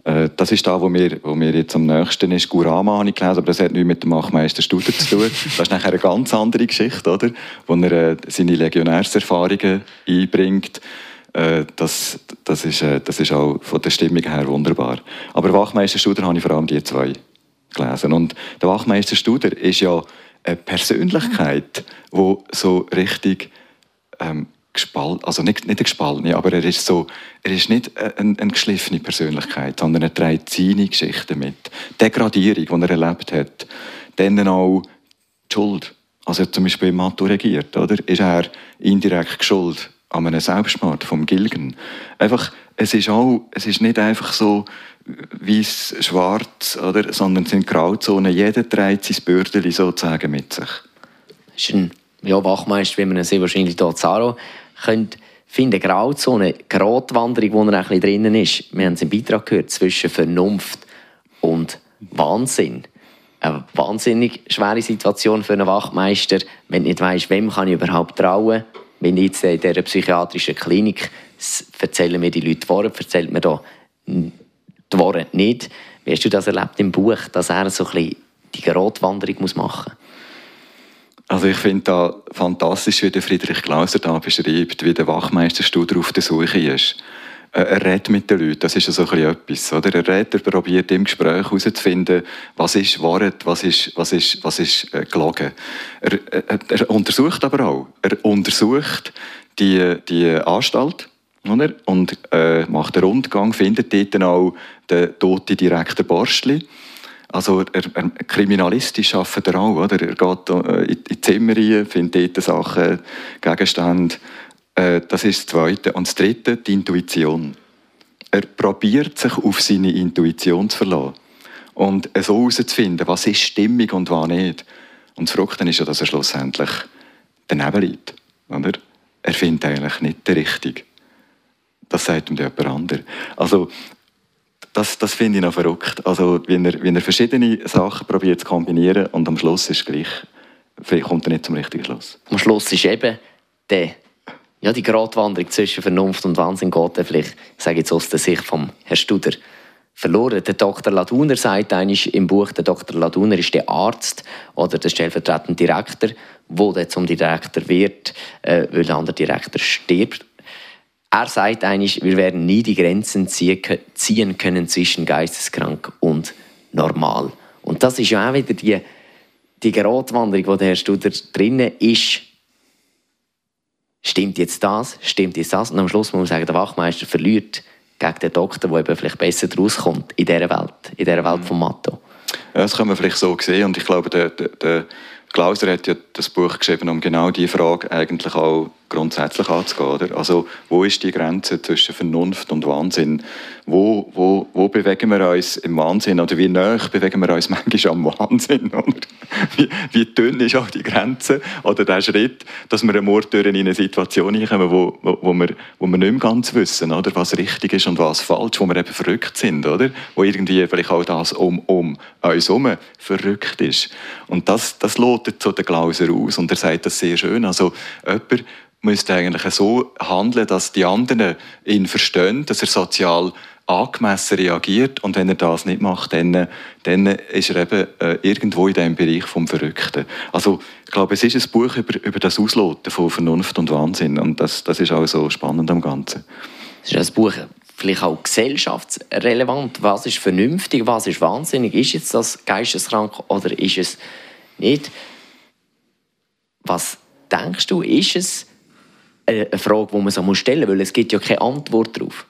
Äh, das ist da, wo mir, wo mir jetzt am nächsten ist. Gurama habe ich gelesen, aber das hat nichts mit dem Wachmeister Studer zu tun. Das ist nachher eine ganz andere Geschichte, oder? Wo er äh, seine Legionärserfahrungen einbringt. Äh, das, das, ist, äh, das ist auch von der Stimmung her wunderbar. Aber Wachmeister Studer habe ich vor allem die zwei gelesen. Und der Wachmeister Studer ist ja eine Persönlichkeit, die so richtig ähm, gespalten, also nicht, nicht eine gespaltene, aber er ist, so, er ist nicht eine, eine geschliffene Persönlichkeit, sondern er trägt seine Geschichte mit. Die Degradierung, die er erlebt hat, dann auch die Schuld. Also zum Beispiel Matto regiert, oder? ist er indirekt schuld an einem Selbstmord vom Gilgen. Einfach, es ist auch, es ist nicht einfach so weiß, schwarz, oder? sondern es sind Grauzonen. Jeder trägt sein Bürdeli sozusagen mit sich. Das ist ein ja, Wachmeister, wie man sehr wahrscheinlich hier Zaro könnte finden. Grauzone, Gratwanderung, wo er ein bisschen drinnen ist. Wir haben es im Beitrag gehört, zwischen Vernunft und Wahnsinn. Eine wahnsinnig schwere Situation für einen Wachmeister, wenn du nicht weißt, wem kann ich überhaupt trauen. Wenn ich jetzt in dieser psychiatrischen Klinik erzählen mir die Leute die Wahrheit, erzählt mir da die Wahrheit nicht. Wie hast du das erlebt im Buch, dass er so ein bisschen die Gratwanderung machen muss? Also ich finde da fantastisch, wie der Friedrich Klauser da beschreibt, wie der Wachmeister Studer auf der Suche ist. Äh, Er redet mit den Leuten, das ist so ein etwas. Oder? Er redet, er probiert im Gespräch herauszufinden, was ist Wahrheit, was ist, was ist, was ist äh, gelogen. Er, er, er untersucht aber auch. Er untersucht die, die Anstalt oder? und äh, macht einen Rundgang, findet dort dann auch den toten Direktor Borstli. Also er, er, kriminalistisch arbeitet er auch. Oder? Er geht äh, in die Zimmer rein, findet dort Sachen, Gegenstände. Äh, das ist das Zweite. Und das Dritte, die Intuition. Er probiert sich auf seine Intuition zu verlassen. Und so herauszufinden, was ist Stimmung und was nicht. Und das Verrückte ist ja, dass er schlussendlich daneben liegt. Oder? Er findet eigentlich nicht den Richtigen. Das sagt ihm jemand anderes. Also, das, das finde ich noch verrückt. Also, wenn er, wenn er verschiedene Sachen probiert zu kombinieren und am Schluss ist gleich, kommt er nicht zum richtigen Schluss. Am Schluss ist eben der, ja, die Gratwanderung zwischen Vernunft und Wahnsinn geht dann vielleicht, ich jetzt aus der Sicht vom Herrn Studer, verloren. Der Dr. Laduner sagt eigentlich im Buch, der Dr. Laduner ist der Arzt oder der stellvertretende Direktor, der zum Direktor wird, äh, weil der andere Direktor stirbt. Er sagt eigentlich, wir werden nie die Grenzen ziehen kö- ziehen können zwischen geisteskrank und normal. Und das ist ja auch wieder die, die Gratwanderung, wo der Herr Studer drinnen ist. Stimmt jetzt das? Stimmt jetzt das? Und am Schluss muss man sagen, der Wachmeister verliert gegen den Doktor, der eben vielleicht besser rauskommt in dieser Welt, in dieser Welt von Matto. Ja, das kann man vielleicht so sehen. Und ich glaube, der, der, der Klauser hat ja das Buch geschrieben, um genau diese Frage eigentlich auch grundsätzlich anzugehen. Oder? Also, wo ist die Grenze zwischen Vernunft und Wahnsinn? Wo, wo, wo bewegen wir uns im Wahnsinn? Oder wie nah bewegen wir uns manchmal am Wahnsinn? Oder? Wie, wie dünn ist auch die Grenze oder der Schritt, dass wir einmal durch in eine Situation hineinkommen, wo, wo, wo, wir, wo wir nicht mehr ganz wissen, oder? was richtig ist und was falsch, wo wir eben verrückt sind, oder? wo irgendwie vielleicht auch das um, um uns herum verrückt ist. Und das, das lotet so der Glauser aus und er sagt das sehr schön. Also jemand müsste eigentlich so handeln, dass die anderen ihn verstehen, dass er sozial angemessen reagiert und wenn er das nicht macht, dann, dann ist er eben äh, irgendwo in diesem Bereich vom Verrückten. Also ich glaube, es ist ein Buch über, über das Ausloten von Vernunft und Wahnsinn und das, das ist auch so spannend am Ganzen. Es ist ein Buch vielleicht auch gesellschaftsrelevant. Was ist vernünftig, was ist wahnsinnig? Ist jetzt das geisteskrank oder ist es nicht? Was denkst du, ist es eine Frage, die man so stellen muss? Weil es gibt ja keine Antwort darauf.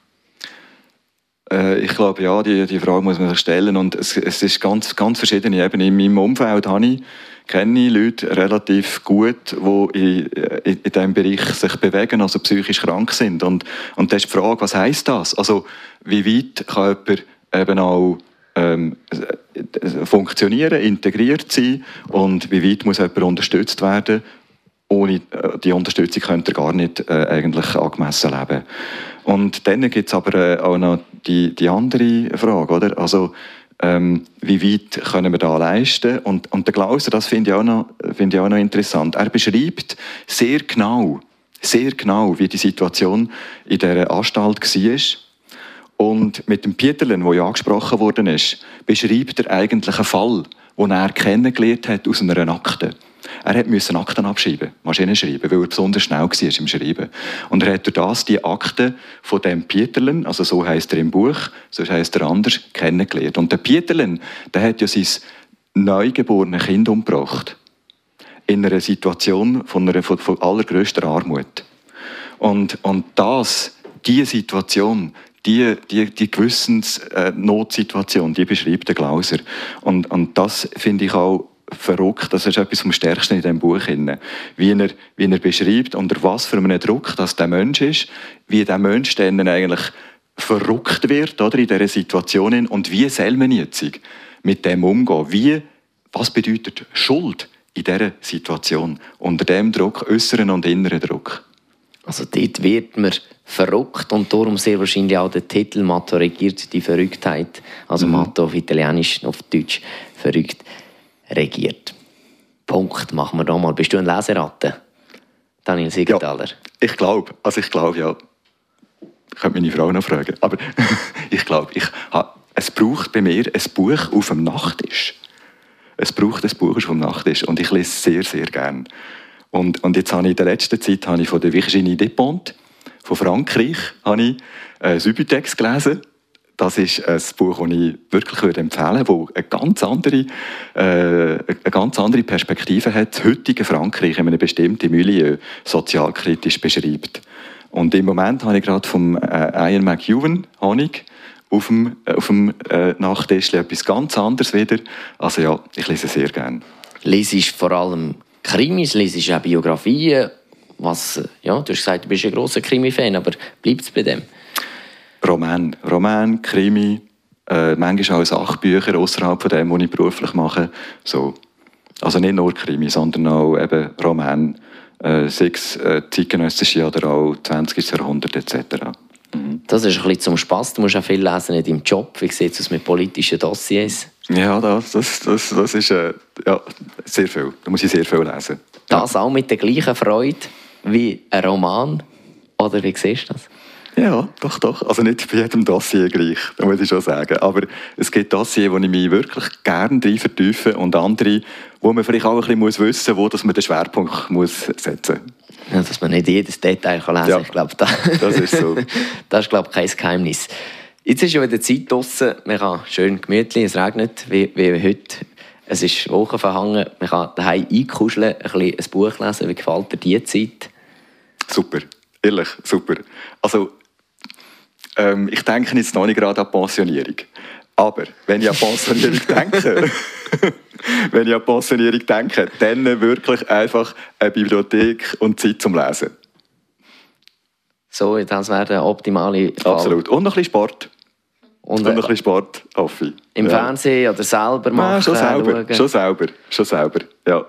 Äh, ich glaube, ja, die, die Frage muss man sich stellen. Und es, es ist ganz, ganz verschiedene Ebenen. In meinem Umfeld habe ich, kenne ich Leute relativ gut, die in, in, in diesem Bereich sich bewegen, also psychisch krank sind. Und, und das ist die Frage, was heisst das? Also, wie weit kann jemand eben auch ähm, funktionieren, integriert sein und wie weit muss jemand unterstützt werden, ohne äh, die Unterstützung könnte er gar nicht äh, eigentlich angemessen leben. Und dann gibt es aber äh, auch noch die, die andere Frage, oder? Also, ähm, wie weit können wir da leisten? Und, und der Glauser, das finde ich, auch noch- finde ich auch noch interessant. Er beschreibt sehr genau, sehr genau, wie die Situation in dieser Anstalt war. Und mit dem Pieterlen, der ja angesprochen worden ist, beschreibt er eigentlich einen Fall, den er kennengelernt hat aus einer Akte. Er musste Akten abschreiben, Maschinen schreiben, weil er besonders schnell war im Schreiben. Und er hat durch das die Akte von dem Pieterlen, also so heißt er im Buch, so heißt er anders, kennengelernt. Und der Pieterlen, der hat ja sein neugeborene Kind umgebracht. In einer Situation von, einer, von, von allergrößter Armut. Und, und das, diese Situation, die, die, die Gewissensnotsituation, die beschreibt der Glauser. Und, und das finde ich auch verrückt. Das ist etwas vom Stärksten in diesem Buch. Wie er, wie er beschreibt, unter was für einem Druck das der Mensch ist, wie der Mensch dann eigentlich verrückt wird oder, in dieser Situation und wie soll mit dem umgehen? Wie, was bedeutet Schuld in dieser Situation? Unter dem Druck, äußeren und inneren Druck. Also dort wird man verrückt und darum sehr wahrscheinlich auch der Titel Matto regiert die Verrücktheit. Also Mhm. Matto auf Italienisch, auf Deutsch verrückt regiert. Punkt, machen wir da mal. Bist du ein Leseratte? Daniel Siegenthaler. Ich glaube, also ich glaube ja, ich könnte meine Frau noch fragen, aber ich glaube, ich ha, es braucht bei mir ein Buch auf dem Nachttisch. Es braucht ein Buch auf dem Nachttisch und ich lese sehr, sehr gern. Und, und jetzt habe ich in der letzten Zeit habe ich von der Virginie Despentes von Frankreich habe ich äh, Subutex gelesen. Das ist ein Buch, das ich wirklich empfehlen würde, das eine ganz andere, äh, eine ganz andere Perspektive hat, das heutige Frankreich in einem bestimmten Milieu sozialkritisch beschreibt. Und im Moment habe ich gerade vom äh, Ian McEwan ich auf dem, äh, auf dem äh, Nachttisch etwas ganz anderes wieder. Also ja, ich lese sehr gerne. Lesest vor allem Krimis, lesest auch Biografien. Was, ja, du hast gesagt, du bist ein grosser Krimi-Fan, aber bleibt es bei dem? Roman, Roman, Krimi, äh, manchmal auch Sachbücher außerhalb von dem, was ich beruflich mache. So. Also nicht nur Krimi, sondern auch eben Roman, äh, sechs äh, zeitgenössische oder auch 20. Jahrhundert etc. Das ist ein bisschen zum Spass. Du musst auch viel lesen in deinem Job. Wie sieht es mit politischen Dossiers? Ja, das, das, das, das ist äh, ja, sehr viel. Da muss ich sehr viel lesen. Das auch mit der gleichen Freude wie ein Roman? Oder wie siehst du das? Ja, doch, doch. Also nicht bei jedem Dossier gleich, muss ich schon sagen. Aber es gibt Dossiers, wo ich mich wirklich gerne rein vertiefe und andere, wo man vielleicht auch ein bisschen muss wissen muss, wo dass man den Schwerpunkt muss setzen Ja, dass man nicht jedes Detail kann lesen Ja, kann. Ich glaube, das, das ist so. das ist, glaube ich, kein Geheimnis. Jetzt ist ja wieder Zeit draussen. Man kann schön gemütlich, es regnet, wie, wie heute. Es ist Wochen verhangen. Man kann daheim einkuscheln, ein, bisschen ein Buch lesen. Wie gefällt dir diese Zeit? Super, ehrlich, super. Also, ähm, ich denke jetzt noch nicht gerade an Pensionierung. Aber wenn ich an Pensionierung denke, wenn ich an Pensionierung denke, dann wirklich einfach eine Bibliothek und Zeit zum Lesen. So, das wäre der optimale Fall. Absolut. Und noch ein bisschen Sport. Und, Und ein äh, bisschen Sport, Affi. im ja. Fernsehen oder selber machen, Ja, schon selber, schauen. schon selber, schon selber. Ja,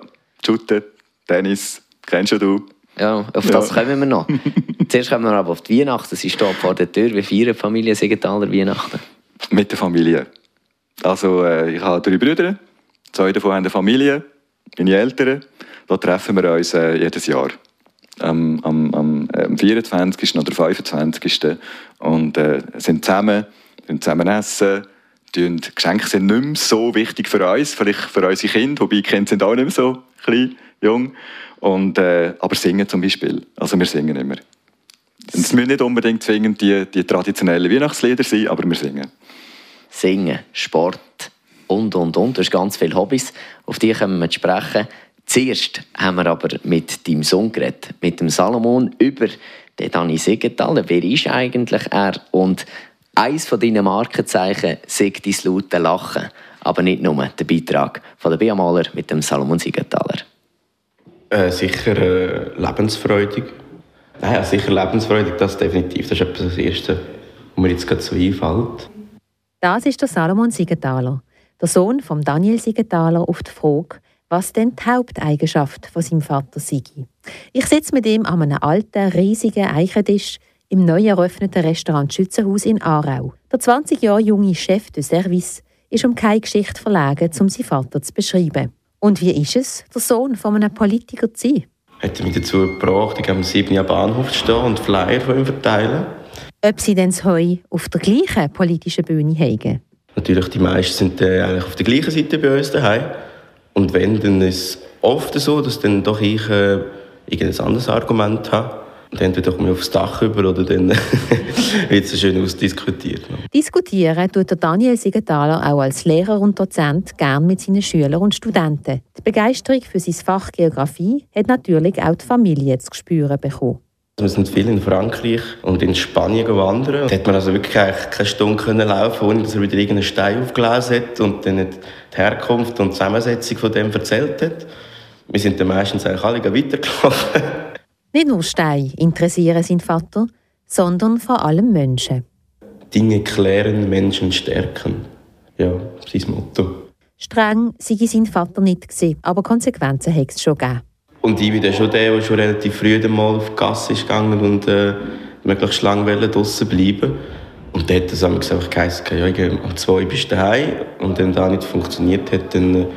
Shooten, Tennis, kennst du. Ja, auf Ja. das kommen wir noch. Zuerst kommen wir aber auf die Weihnachten. Sie steht vor der Tür. Wie feiern Familie Siegenthaler Weihnachten? Mit der Familie. Also äh, ich habe drei Brüder, zwei davon haben eine Familie, meine Eltern. Da treffen wir uns äh, jedes Jahr. Am, am, am, äh, am 24. oder 25. Und äh, sind zusammen, sind zusammen essen. Die Geschenke sind nicht mehr so wichtig für uns, vielleicht für unsere Kinder, wobei Kinder sind auch nicht mehr so klein, jung. Und, äh, aber singen zum Beispiel. Also wir singen immer. Es müssen nicht unbedingt zwingend die, die traditionellen Weihnachtslieder sein, aber wir singen. Singen, Sport und, und, und. Du hast ganz viele Hobbys, auf die können wir sprechen. Zuerst haben wir aber mit deinem Sohn geredet, mit dem Salomon, über den Dani Siegenthaler. Wer ist eigentlich er? Und eines von deinen Markenzeichen sagt dein laute Lachen. Aber nicht nur der Beitrag von der Bea Mahler mit dem Salomon Siegenthaler. Äh, sicher äh, lebensfreudig. Nein, ja, sicher lebensfreudig, das definitiv. Das ist etwas das Erste, was mir jetzt gerade so einfällt. Das ist der Salomon Siegenthaler, der Sohn von Daniel Siegenthaler, auf die Frage, was denn die Haupteigenschaft von seinem Vater sei. Ich sitze mit ihm an einem alten, riesigen Eichentisch im neu eröffneten Restaurant Schützenhaus in Aarau. Der 20 Jahre junge Chef de Service ist um keine Geschichte verlegen, um seinen Vater zu beschreiben. Und wie ist es, der Sohn von einem Politiker zu sein? Hat mich dazu gebracht, ich am 7. Bahnhof zu stehen und Flyer von ihm verteilen. ob sie denn das Heu auf der gleichen politischen Bühne haben. Natürlich, die meisten sind äh, eigentlich auf der gleichen Seite bei uns daheim. Und wenn, dann ist es oft so, dass dann doch ich äh, irgendein anderes Argument habe. Und entweder komme ich aufs Dach über oder dann wird es schön ausdiskutiert. Diskutieren tut der Daniel Siegenthaler auch als Lehrer und Dozent gern mit seinen Schülern und Studenten. Die Begeisterung für sein Fach Geografie hat natürlich auch die Familie zu spüren bekommen. Wir sind viel in Frankreich und in Spanien gewandert. Da hat man also wirklich keine Stunde können laufen, ohne dass er wieder irgendeinen Stein aufgelesen hat und dann die Herkunft und die Zusammensetzung von dem erzählt hat. Wir sind dann meistens eigentlich alle weitergelaufen. Nicht nur Steine interessieren seinen Vater, sondern vor allem Menschen. Dinge klären, Menschen stärken. Ja, sein Motto. Streng sei sein Vater nicht gewesen, aber Konsequenzen hat es schon gegeben. Und ich bin dann schon der, der schon relativ früh mal auf die Gasse ist gegangen und äh, möglichst lange draußen bleiben Und dort hat es einfach geheißen, ja, um zwei bist du daheim. Und wenn das nicht funktioniert hat, dann äh,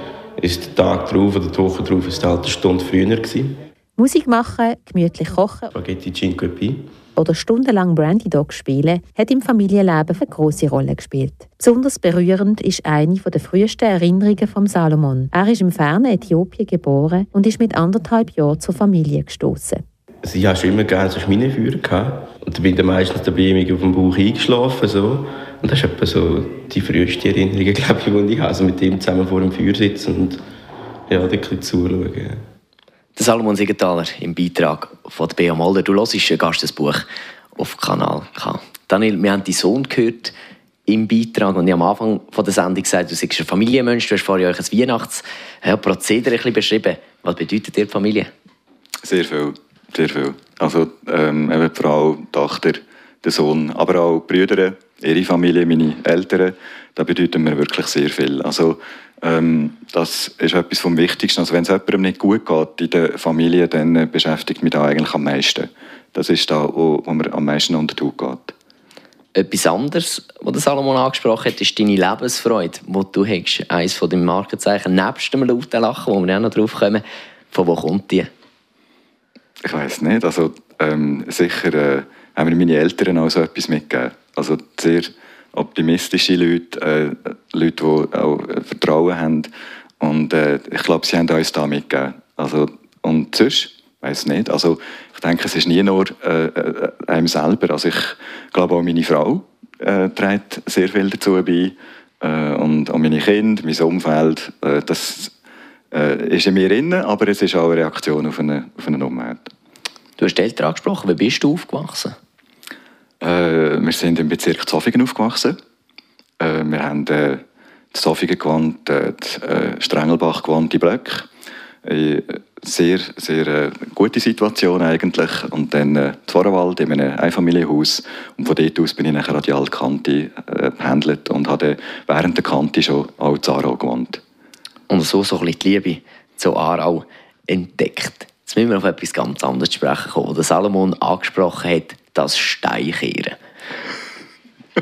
ist der Tag drauf oder die Woche drauf ist halt eine Stunde früher gewesen. Musik machen, gemütlich kochen Spaghetti Cinque Pi. oder stundenlang Brandy Dog spielen hat im Familienleben eine große Rolle gespielt. Besonders berührend ist eine der frühesten Erinnerungen von Salomon. Er ist im fernen Äthiopien geboren und ist mit anderthalb Jahren zur Familie gestoßen. Also ich hatte schon immer gerne so Schminenfeuer. Gehabt. Und dann bin ich meistens dabei auf dem Bauch eingeschlafen. So. Und das ist etwa so die früheste Erinnerung, glaube ich, die ich habe. Also mit ihm zusammen vor dem Feuer sitzen und ja, da ein bisschen zuschauen. Der Salomon Siegenthaler im Beitrag von der Bea Molder. Du hörst ein Gastesbuch auf Kanal K. Daniel, wir haben deinen Sohn gehört im Beitrag und ich am Anfang von der Sendung gesagt, du seist ein Familienmensch, du hast vorher euch ein Weihnachtsprozedere ein beschrieben. Was bedeutet dir die Familie? Sehr viel, sehr viel. Also ähm, die Frau, die Tochter, der Sohn, aber auch die Brüder, ihre Familie, meine Eltern, das bedeutet mir wirklich sehr viel. Also ähm, das ist etwas vom Wichtigsten. Also wenn es jemandem nicht gut geht in der Familie, dann äh, beschäftigt mich da eigentlich am meisten. Das ist da, wo, wo mir am meisten unter die Haut geht. Etwas anderes, was Salomon angesprochen hat, ist deine Lebensfreude, die du hast. Eines von deinen Markenzeichen, nebst dem lauten Lachen, wo wir auch noch drauf kommen. Von wo kommt die? Ich weiß nicht. Also ähm, sicher äh, haben mir meine Eltern auch so etwas mitgegeben. Also sehr optimistische Leute, äh, Leute, die auch äh, Vertrauen haben. Und äh, ich glaube, sie haben uns da mitgegeben. Also, und sonst, weiß nicht. Also ich denke, es ist nie nur äh, äh, einem selber. Also ich glaube auch meine Frau äh, trägt sehr viel dazu bei. Äh, und auch meine Kinder, mein Umfeld. Äh, das äh, ist in mir drin, aber es ist auch eine Reaktion auf eine, auf eine Umwelt. Du hast Eltern angesprochen. Wie bist du aufgewachsen? Äh, wir sind im Bezirk Zofingen aufgewachsen. Äh, wir haben äh, Zofingen gewohnt, äh, äh, Strengelbach gewohnt, die Blöcke. Äh, sehr, sehr äh, gute Situation eigentlich. Und dann äh, Zworenwald in einem Einfamilienhaus. Und von dort aus bin ich nachher an die Altkante äh, gependelt und habe während der Kante schon auch in Aarau gewohnt. Und so, so ein die Liebe zu Aarau entdeckt. Jetzt müssen wir auf etwas ganz anderes sprechen kommen, der Salomon angesprochen hat, das Steinkehren.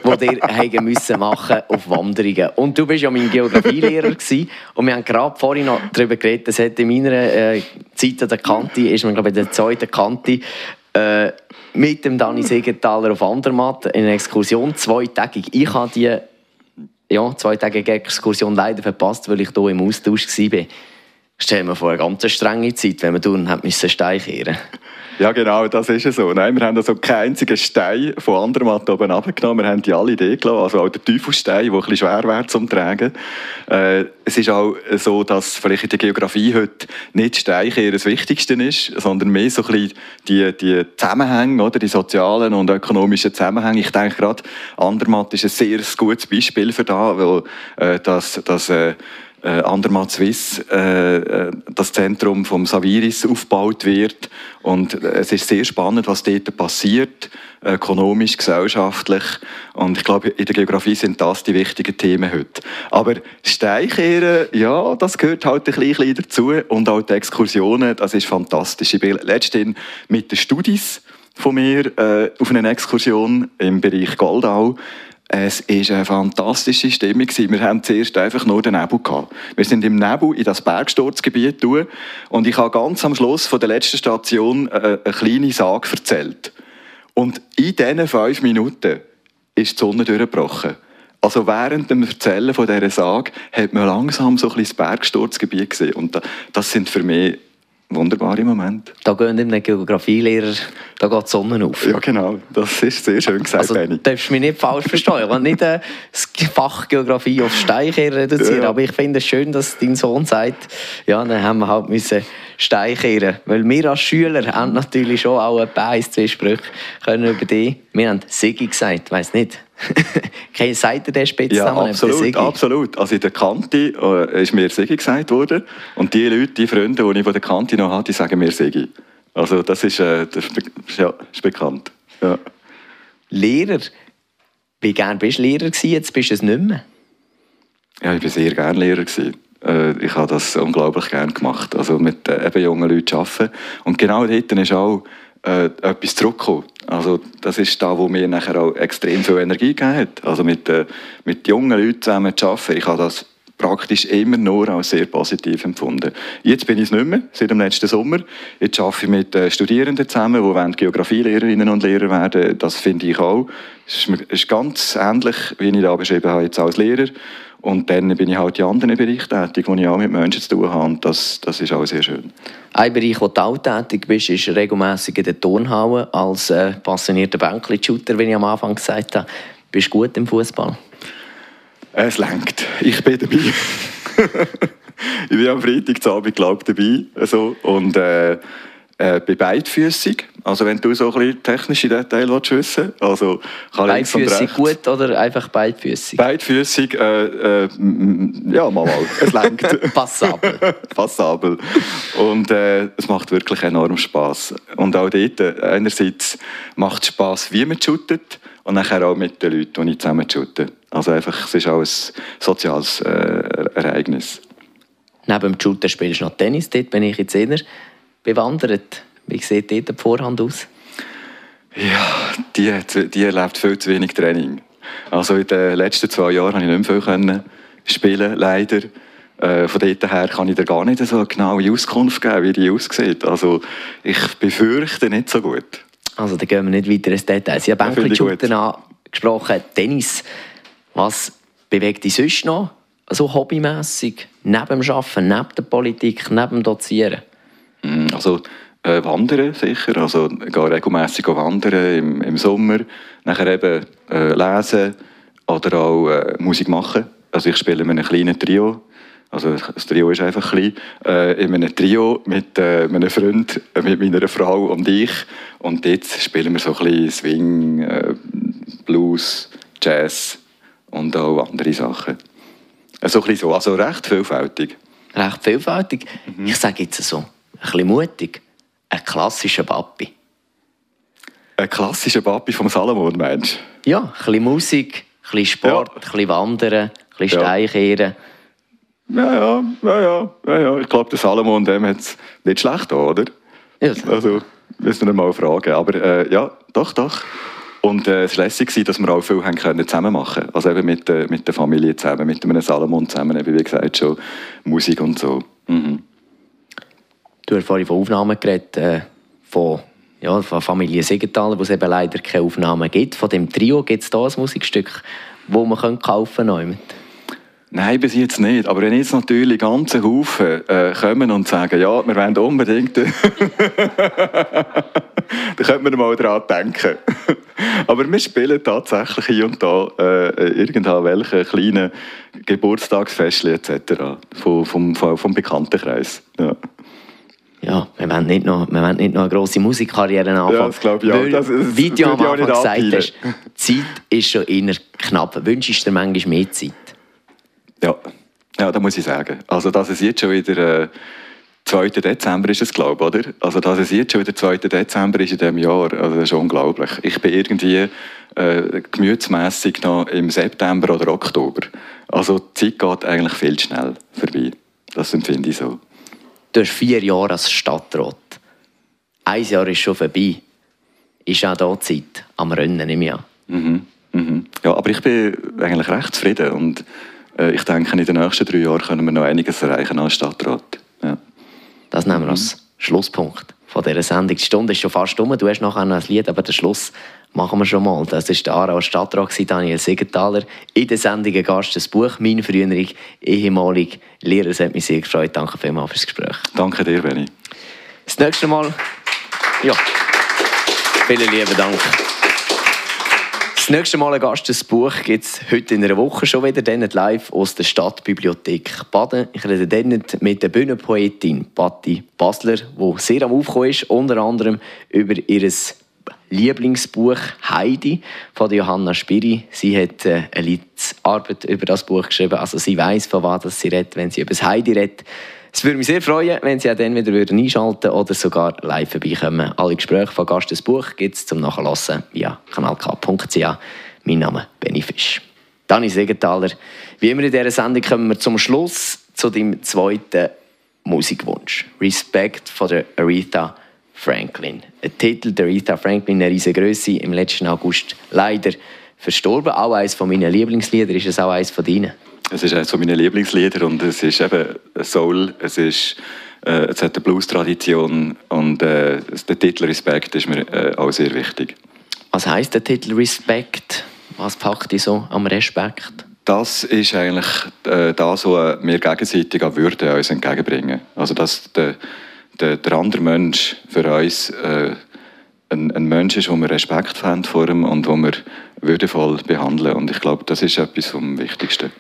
das ihr haben müssen machen auf Wanderungen. Und du bist ja mein Geografielehrer und wir haben gerade vorhin noch darüber geredet, das hat in meiner äh, Zeit an der Kante, ist man glaube ich in der zweiten Kante, äh, mit dem Dani Segenthaler auf Andermatt in einer Exkursion, zweitägig. Ich habe die ja, zweitägige Exkursion leider verpasst, weil ich hier im Austausch war. Stell mir vor, eine ganz strenge Zeit, wenn man tun hat Stein kehren. Ja, genau, das ist es so. Nein, wir haben also keinen einzigen Stein von Andermatt oben abgenommen. Wir haben die alle Idee gelassen. Also auch der Teufelstein, der ein bisschen schwer wäre zum Tragen. Äh, es ist auch so, dass vielleicht in der Geografie heute nicht Steinkehren das Wichtigste ist, sondern mehr so ein bisschen die, die Zusammenhänge, oder? die sozialen und ökonomischen Zusammenhänge. Ich denke gerade, Andermatt ist ein sehr gutes Beispiel für das, weil äh, das, das äh, äh, Andermatt Swiss, äh, äh, das Zentrum vom Saviris aufgebaut wird. Und äh, es ist sehr spannend, was dort passiert, ökonomisch, gesellschaftlich. Und ich glaube, in der Geografie sind das die wichtigen Themen heute. Aber Steinkehren, ja, das gehört halt ein bisschen dazu. Und auch die Exkursionen, das ist fantastisch. Ich bin letztens mit den Studis von mir äh, auf einer Exkursion im Bereich Goldau. Es war eine fantastische Stimmung. Wir haben zuerst einfach nur den Nebel gehabt. Wir sind im Nebel in das Bergsturzgebiet durch und ich habe ganz am Schluss von der letzten Station äh, eine kleine Sage erzählt. Und in diesen fünf Minuten ist die Sonne durchgebrochen. Also während dem Erzählen von dieser Sage hat man langsam so ein bisschen das Bergsturzgebiet gesehen. Und da- das sind für mich wunderbare Momente. Da gehen einem Geografielehrer da geht die Sonne auf. Ja, genau. Das ist sehr schön gesagt, Also, Benny. du darfst mich nicht falsch verstehen. Ich will nicht äh, das Fach Geografie auf Steinkehr reduzieren, Ja. aber ich finde es schön, dass dein Sohn sagt, ja, dann haben wir halt müssen Steinkehren. Weil wir als Schüler haben natürlich schon auch etwa eins, zwei Sprüche können über die. Wir haben Sigi gesagt, ich weiss nicht. Sagt ihr den Spitznamen? Ja, der absolut, absolut. Also in der Kante äh, ist mir Sigi gesagt worden und die Leute, die Freunde, die ich von der Kante noch habe, die sagen mir Sigi. Also das ist, äh, das ist, ja, ist bekannt. Ja. Lehrer. Wie gern bist du Lehrer gewesen? Jetzt bist du es nicht mehr. Ja, ich war sehr gerne Lehrer. Gewesen. Äh, ich habe das unglaublich gerne gemacht. Also mit eben jungen Leuten arbeiten. Und genau dort ist auch äh, etwas zurückgekommen. Also das ist da, wo mir nachher auch extrem viel Energie gegeben hat. Also mit, äh, mit jungen Leuten zusammen zu arbeiten. Ich habe das praktisch immer nur als sehr positiv empfunden. Jetzt bin ich es nicht mehr, seit dem letzten Sommer. Jetzt arbeite ich mit äh, Studierenden zusammen, die Geografielehrerinnen und Lehrer werden. Das finde ich auch. Es ist, ist ganz ähnlich, wie ich da beschrieben habe, jetzt als Lehrer. Und dann bin ich halt in anderen Bereichen tätig, wo ich auch mit Menschen zu tun habe. Und das, das ist auch sehr schön. Ein Bereich, wo du auch tätig bist, ist regelmäßig in der Turnhalle als äh, passionierter Bänkli-Shooter, wie ich am Anfang gesagt habe. Bist du gut im Fußball? Es lenkt. Ich bin dabei. ich bin am Freitagabend, glaube ich, dabei. Also, und äh, äh, bin beidfüßig. Also wenn du so ein bisschen technische Details willst wissen Also kann links und Beidfüßig gut oder einfach beidfüßig? Beidfüßig, äh, äh, ja, mal, mal. Es lenkt. Passabel. Passabel. Und äh, es macht wirklich enorm Spaß. Und auch dort, äh, einerseits macht es Spaß, wie man shootet, und nachher auch mit den Leuten, die ich zusammen shoote. Also einfach, es ist auch ein soziales Ereignis. Neben dem Shooter spielst du noch Tennis. Dort bin ich jetzt eher bewandert. Wie sieht dort die Vorhand aus? Ja, die, hat- die erlebt viel zu wenig Training. Also in den letzten zwei Jahren konnte ich nicht mehr viel können spielen, leider. Äh, von dort her kann ich dir gar nicht so eine genaue Auskunft geben, wie die aussieht. Also ich befürchte nicht so gut. Also, da gehen wir nicht weiter ins Detail. Sie haben Bänkli-Shooter angesprochen. Tennis. Was bewegt dich sonst noch? So hobbymässig? Neben dem Arbeiten, neben der Politik, neben dem Dozieren? Mm, Also äh, wandern sicher, also ich gehe regelmässig wandern im, im Sommer, nachher eben äh, lesen oder auch äh, Musik machen. Also ich spiele in einem kleinen Trio, also das Trio ist einfach klein, äh, in einem Trio mit äh, einem Freund, äh, mit meiner Frau und ich und dort spielen wir so ein bisschen Swing, äh, Blues, Jazz und auch andere Sachen. Äh, So ein bisschen so, also recht vielfältig. Recht vielfältig. Mhm. Ich sage jetzt so, ein bisschen mutig. Ein klassischer Papi. Ein klassischer Papi vom Salomon, meinst du? Ja, ein bisschen Musik, ein bisschen Sport, ein bisschen Wandern, ein bisschen Ja. Steinkehren. Ja, ja, ja, ja, ja, ja. Ich glaube, der Salomon, dem hat es nicht schlecht, oder? Ja. Also, müssen wir mal fragen. Aber äh, ja, doch, doch. Und äh, es war lässig, dass wir auch viel haben können zusammen machen Also eben mit, äh, mit der Familie zusammen, mit einem Salomon zusammen, eben wie gesagt, schon Musik und so. Mhm. Du hast vorhin von Aufnahmen geredet, äh, von, ja, von Familie Siegenthaler, wo es eben leider keine Aufnahmen gibt. Von dem Trio gibt es da ein Musikstück, das man kaufen könnte. Nein, bis jetzt nicht. Aber wenn jetzt natürlich ganze Haufen äh, kommen und sagen, ja, wir wollen unbedingt, dann könnte man mal daran denken. Aber wir spielen tatsächlich hier und da äh, irgendwelche kleinen Geburtstagsfestchen etc. Vom, vom, vom Bekanntenkreis. Ja. Ja, wir wollen nicht noch, wir wollen nicht noch eine grosse Musikkarriere anfangen. Ja, das glaube ich auch. Das- das wie du am Anfang gesagt abpeilen. hast, Zeit ist schon eher knapp. Wünschst du dir manchmal mehr Zeit? Ja. ja, da muss ich sagen. Also, dass es jetzt schon wieder äh, 2. Dezember ist es, glaube ich, oder? Also, dass es jetzt schon wieder 2. Dezember ist in diesem Jahr, also das ist unglaublich. Ich bin irgendwie äh, gemütsmässig noch im September oder Oktober. Also, die Zeit geht eigentlich viel zu schnell vorbei. Das empfinde ich so. Du hast vier Jahre als Stadtrat. Ein Jahr ist schon vorbei. Ist auch da Zeit am Rennen im Jahr. Mhm. Mhm. Ja, aber ich bin eigentlich recht zufrieden und äh, ich denke, in den nächsten drei Jahren können wir noch einiges erreichen als Stadtrat. Ja. Das nehmen wir als Schlusspunkt von dieser Sendung. Die Stunde ist schon fast um. Du hast nachher noch ein Lied, aber den Schluss machen wir schon mal. Das war der Aarauer Stadtrat, Daniel Siegenthaler. In der Sendung ein Gast, das Buch «Mein früherer ehemaliger Lehrer». Es hat mich sehr gefreut. Danke vielmals fürs Gespräch. Danke dir, Benni. Das nächste Mal... Ja. Vielen lieben Dank. Das nächste Mal ein Gast, das Buch gibt es heute in einer Woche schon wieder, dann live aus der Stadtbibliothek Baden. Ich rede dann mit der Bühnenpoetin Patti Basler, die sehr am Aufkommen ist, unter anderem über ihr Lieblingsbuch Heidi von Johanna Spiri. Sie hat äh, eine Arbeit über das Buch geschrieben, also sie weiß von was sie redet, wenn sie über das Heidi redet. Es würde mich sehr freuen, wenn Sie auch dann wieder einschalten oder sogar live vorbeikommen. Alle Gespräche von Gast des Buch gibt es zum Nachlassen via kanalk.ch. Mein Name ist Benny Fisch. Dani Segenthaler, wie immer in dieser Sendung kommen wir zum Schluss zu deinem zweiten Musikwunsch. Respect von der Aretha Franklin. Ein Titel der Aretha Franklin, eine riesige Größe, im letzten August leider verstorben. Auch eines meiner Lieblingslieder, ist es auch eines von deinen? Es ist eines meiner Lieblingslieder und es ist eben Soul, es, ist, äh, es hat eine Blues-Tradition und äh, der Titel Respekt ist mir äh, auch sehr wichtig. Was heißt der Titel Respekt? Was packt dich so am Respekt? Das ist eigentlich äh, das, was wir gegenseitig an Würde uns entgegenbringen. Also dass der, der, der andere Mensch für uns äh, ein, ein Mensch ist, wo wir Respekt haben vor ihm und wo wir würdevoll behandeln. Und ich glaube, das ist etwas vom Wichtigsten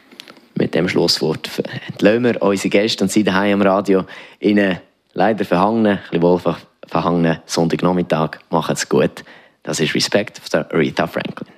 mit dem Schlusswort entlassen wir unsere Gäste und Sie daheim am Radio in einen leider verhangenen, ein bisschen wohl verhangenen Sonntagnachmittag. Machen es gut. Das ist Respekt von Aretha Franklin.